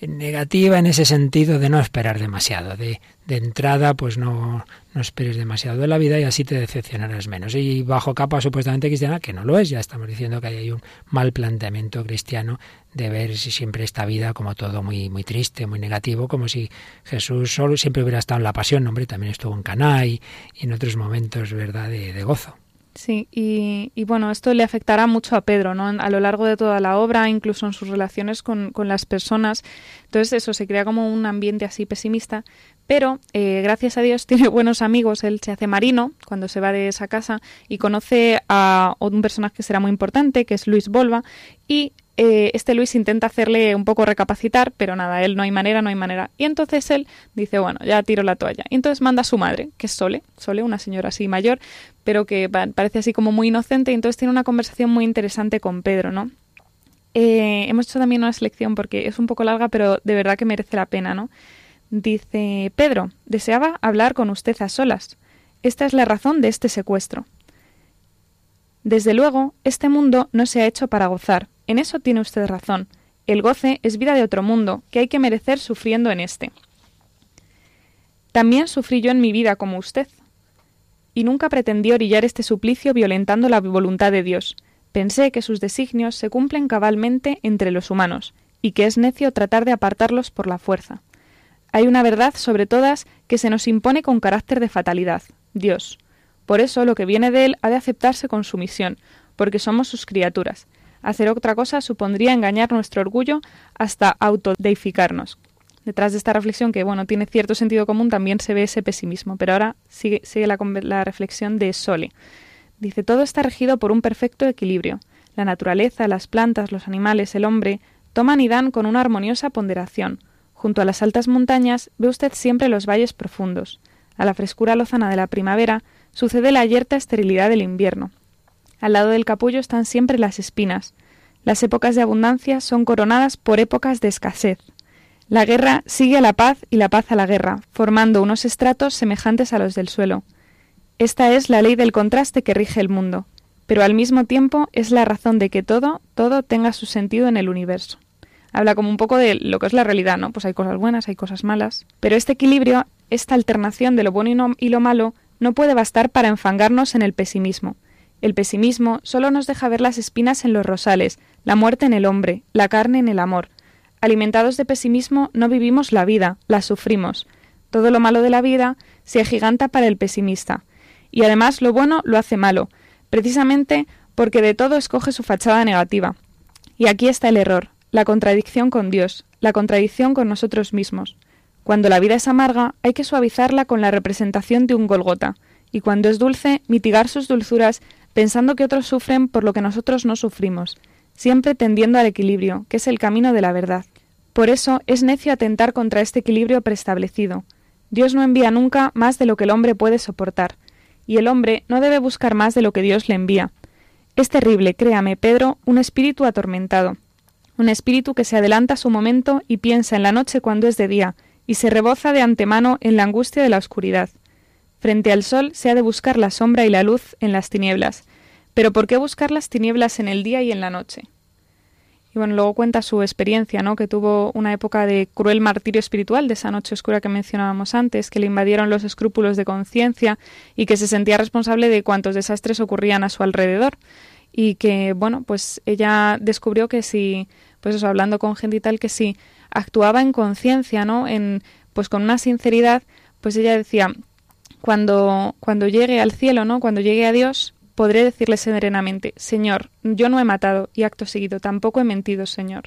negativa en ese sentido de no esperar demasiado. De, de entrada, pues no, no esperes demasiado de la vida y así te decepcionarás menos. Y bajo capa supuestamente cristiana, que no lo es, ya estamos diciendo que hay un mal planteamiento cristiano de ver si siempre esta vida como todo muy, muy triste, muy negativo, como si Jesús solo siempre hubiera estado en la pasión, hombre, también estuvo en Caná y, en otros momentos, ¿verdad?, de gozo. Sí, y, y, bueno, esto le afectará mucho a Pedro, ¿no? A lo largo de toda la obra, incluso en sus relaciones con, con las personas. Entonces, eso se crea como un ambiente así pesimista. Pero, eh, gracias a Dios, tiene buenos amigos. Él se hace marino cuando se va de esa casa y conoce a un personaje que será muy importante, que es Luis Bolva, y eh, este Luis intenta hacerle un poco recapacitar, pero nada, él no hay manera, no hay manera. Y entonces él dice, bueno, ya tiro la toalla. Y entonces manda a su madre, que es Sole, Sole, una señora así mayor, pero que parece así como muy inocente, y entonces tiene una conversación muy interesante con Pedro, ¿no? Eh, hemos hecho también una selección porque es un poco larga, pero de verdad que merece la pena, ¿no? Dice, Pedro, deseaba hablar con usted a solas. Esta es la razón de este secuestro. Desde luego, este mundo no se ha hecho para gozar, en eso tiene usted razón. El goce es vida de otro mundo, que hay que merecer sufriendo en este. También sufrí yo en mi vida como usted. Y nunca pretendí orillar este suplicio violentando la voluntad de Dios. Pensé que sus designios se cumplen cabalmente entre los humanos, y que es necio tratar de apartarlos por la fuerza. Hay una verdad sobre todas que se nos impone con carácter de fatalidad, Dios. Por eso lo que viene de Él ha de aceptarse con sumisión, porque somos sus criaturas, Hacer otra cosa supondría engañar nuestro orgullo hasta autodeificarnos. Detrás de esta reflexión, que bueno, tiene cierto sentido común, también se ve ese pesimismo. Pero ahora sigue, la, la reflexión de Sole. Dice, todo está regido por un perfecto equilibrio. La naturaleza, las plantas, los animales, el hombre, toman y dan con una armoniosa ponderación. Junto a las altas montañas ve usted siempre los valles profundos. A la frescura lozana de la primavera sucede la yerta esterilidad del invierno. Al lado del capullo están siempre las espinas. Las épocas de abundancia son coronadas por épocas de escasez. La guerra sigue a la paz y la paz a la guerra, formando unos estratos semejantes a los del suelo. Esta es la ley del contraste que rige el mundo, pero al mismo tiempo es la razón de que todo, todo tenga su sentido en el universo. Habla como un poco de lo que es la realidad, ¿no? Pues hay cosas buenas, hay cosas malas, pero este equilibrio, esta alternación de lo bueno y lo malo, no puede bastar para enfangarnos en el pesimismo, el pesimismo solo nos deja ver las espinas en los rosales, la muerte en el hombre, la carne en el amor. Alimentados de pesimismo no vivimos la vida, la sufrimos. Todo lo malo de la vida se agiganta para el pesimista. Y además lo bueno lo hace malo, precisamente porque de todo escoge su fachada negativa. Y aquí está el error, la contradicción con Dios, la contradicción con nosotros mismos. Cuando la vida es amarga, hay que suavizarla con la representación de un Golgota, y cuando es dulce, mitigar sus dulzuras pensando que otros sufren por lo que nosotros no sufrimos, siempre tendiendo al equilibrio, que es el camino de la verdad. Por eso es necio atentar contra este equilibrio preestablecido. Dios no envía nunca más de lo que el hombre puede soportar, y el hombre no debe buscar más de lo que Dios le envía. Es terrible, créame, Pedro, un espíritu atormentado, un espíritu que se adelanta a su momento y piensa en la noche cuando es de día, y se reboza de antemano en la angustia de la oscuridad. Frente al sol se ha de buscar la sombra y la luz en las tinieblas. Pero ¿por qué buscar las tinieblas en el día y en la noche? Y bueno, luego cuenta su experiencia, ¿no? Que tuvo una época de cruel martirio espiritual, de esa noche oscura que mencionábamos antes, que le invadieron los escrúpulos de conciencia y que se sentía responsable de cuantos desastres ocurrían a su alrededor. Y que, bueno, pues ella descubrió que si, pues eso, hablando con gente y tal, que si actuaba en conciencia, ¿no? En, pues con una sinceridad, pues ella decía, cuando, cuando llegue al cielo, ¿no? Cuando llegue a Dios, podré decirle serenamente, Señor, yo no he matado y acto seguido, tampoco he mentido, Señor.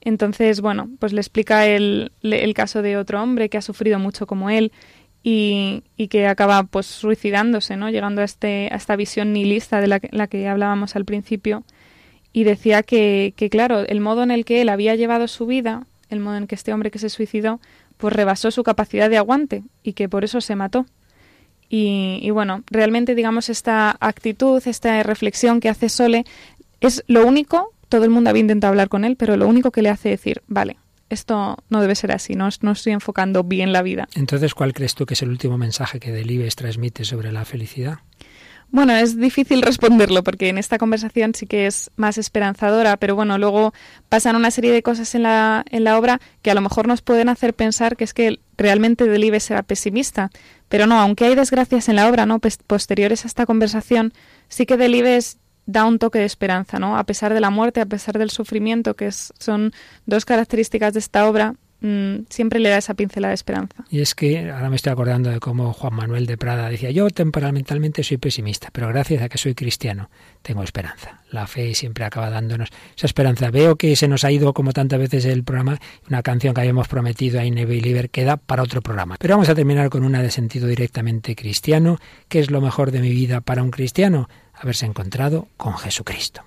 Entonces, bueno, pues le explica el, caso de otro hombre que ha sufrido mucho como él y, que acaba pues suicidándose, ¿no? Llegando a, este, a esta visión nihilista de la que, la que hablábamos al principio. Y decía que, que, claro, el modo en el que él había llevado su vida, el modo en que este hombre que se suicidó, pues rebasó su capacidad de aguante y que por eso se mató. Y, y, bueno, realmente digamos esta actitud, esta reflexión que hace Sole es lo único, todo el mundo había intentado hablar con él, pero lo único que le hace decir, vale, esto no debe ser así, no, no estoy enfocando bien la vida. Entonces, ¿cuál crees tú que es el último mensaje que Delibes transmite sobre la felicidad? Bueno, es difícil responderlo porque en esta conversación sí que es más esperanzadora, pero bueno, luego pasan una serie de cosas en la, en la obra que a lo mejor nos pueden hacer pensar que es que realmente Delibes era pesimista. Pero no, aunque hay desgracias en la obra, ¿no? posteriores a esta conversación, sí que Delibes da un toque de esperanza, ¿no? A pesar de la muerte, a pesar del sufrimiento, que son dos características de esta obra, mm, siempre le da esa pincelada de esperanza. Y es que ahora me estoy acordando de cómo Juan Manuel de Prada decía, yo temperamentalmente soy pesimista, pero gracias a que soy cristiano tengo esperanza. La fe siempre acaba dándonos esa esperanza. Veo que se nos ha ido, como tantas veces, el programa, una canción que habíamos prometido a Inevitable queda para otro programa. Pero vamos a terminar con una de sentido directamente cristiano. ¿Qué es lo mejor de mi vida para un cristiano? haberse encontrado con Jesucristo.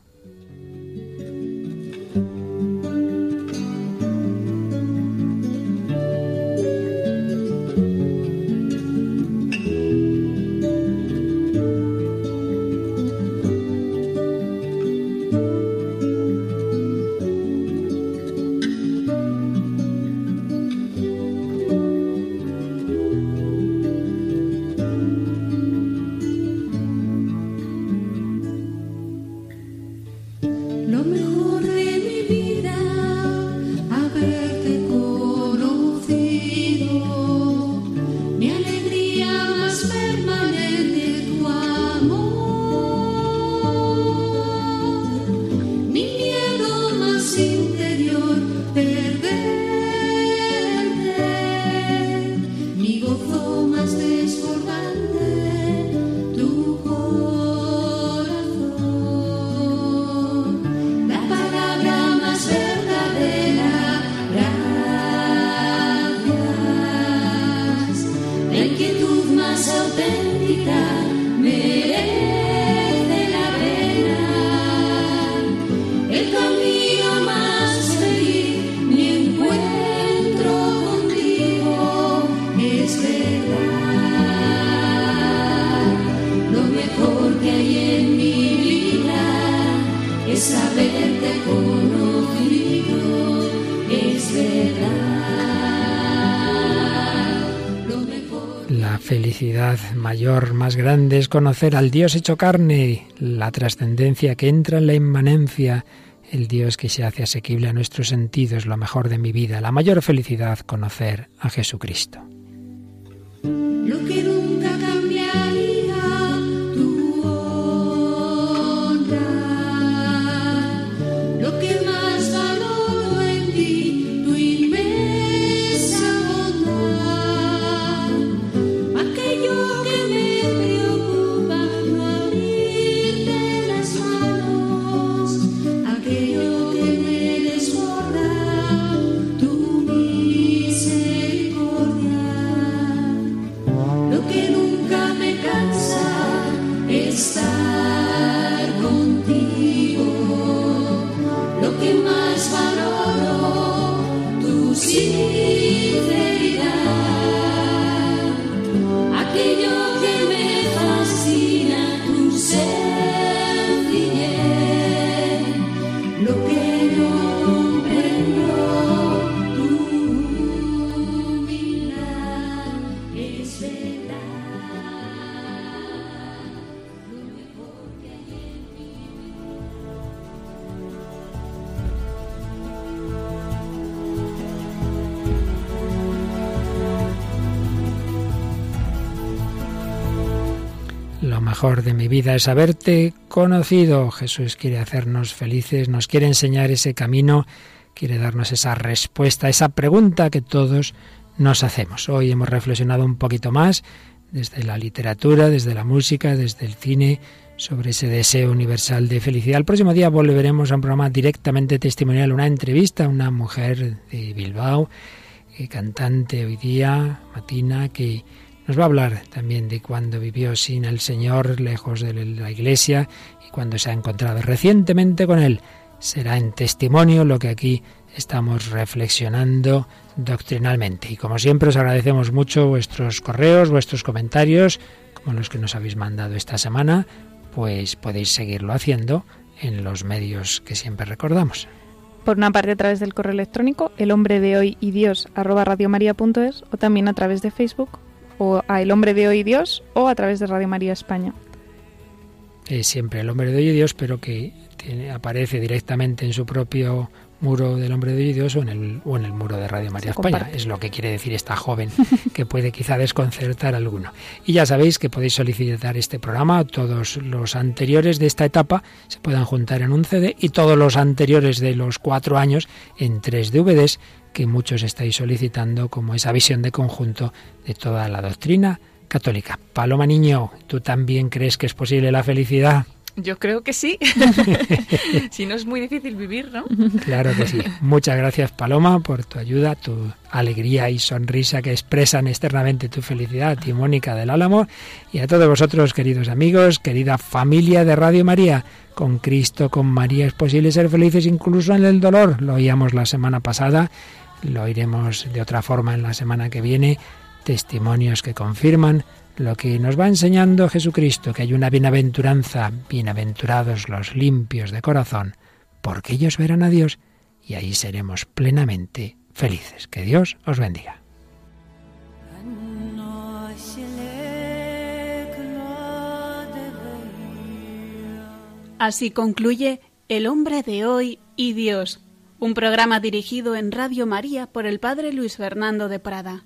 Mayor, más grande es conocer al Dios hecho carne, la trascendencia que entra en la inmanencia, el Dios que se hace asequible a nuestros sentidos, lo mejor de mi vida, la mayor felicidad, conocer a Jesucristo. Mejor de mi vida es haberte conocido. Jesús quiere hacernos felices, nos quiere enseñar ese camino, quiere darnos esa respuesta, esa pregunta que todos nos hacemos. Hoy hemos reflexionado un poquito más desde la literatura, desde la música, desde el cine, sobre ese deseo universal de felicidad. El próximo día volveremos a un programa directamente testimonial, una entrevista a una mujer de Bilbao, eh, cantante hoy día, Matina, que Nos va a hablar también de cuando vivió sin el Señor, lejos de la Iglesia, y cuando se ha encontrado recientemente con Él. Será en testimonio lo que aquí estamos reflexionando doctrinalmente. Y como siempre os agradecemos mucho vuestros correos, vuestros comentarios, como los que nos habéis mandado esta semana, pues podéis seguirlo haciendo en los medios que siempre recordamos. Por una parte a través del correo electrónico el hombre de hoy o también a través de Facebook o a El Hombre de Hoy Dios o a través de Radio María España. Es siempre El Hombre de Hoy Dios, pero que aparece directamente en su propio muro del hombre de Dios o en el, o en el muro de Radio María España. Es lo que quiere decir esta joven, que puede quizá desconcertar a alguno. Y ya sabéis que podéis solicitar este programa, todos los anteriores de esta etapa se puedan juntar en un CD y todos los anteriores de los cuatro años en tres DVDs que muchos estáis solicitando como esa visión de conjunto de toda la doctrina católica. Paloma Niño, ¿tú también crees que es posible la felicidad? Yo creo que sí. si no es muy difícil vivir, ¿no? Claro que sí. Muchas gracias, Paloma, por tu ayuda, tu alegría y sonrisa que expresan externamente tu felicidad, ti, Mónica del Álamo, y a todos vosotros, queridos amigos, querida familia de Radio María. Con Cristo, con María es posible ser felices incluso en el dolor. Lo oíamos la semana pasada, lo oiremos de otra forma en la semana que viene. Testimonios que confirman lo que nos va enseñando Jesucristo, que hay una bienaventuranza, bienaventurados los limpios de corazón, porque ellos verán a Dios y ahí seremos plenamente felices. Que Dios os bendiga. Así concluye El hombre de hoy y Dios, un programa dirigido en Radio María por el Padre Luis Fernando de Prada.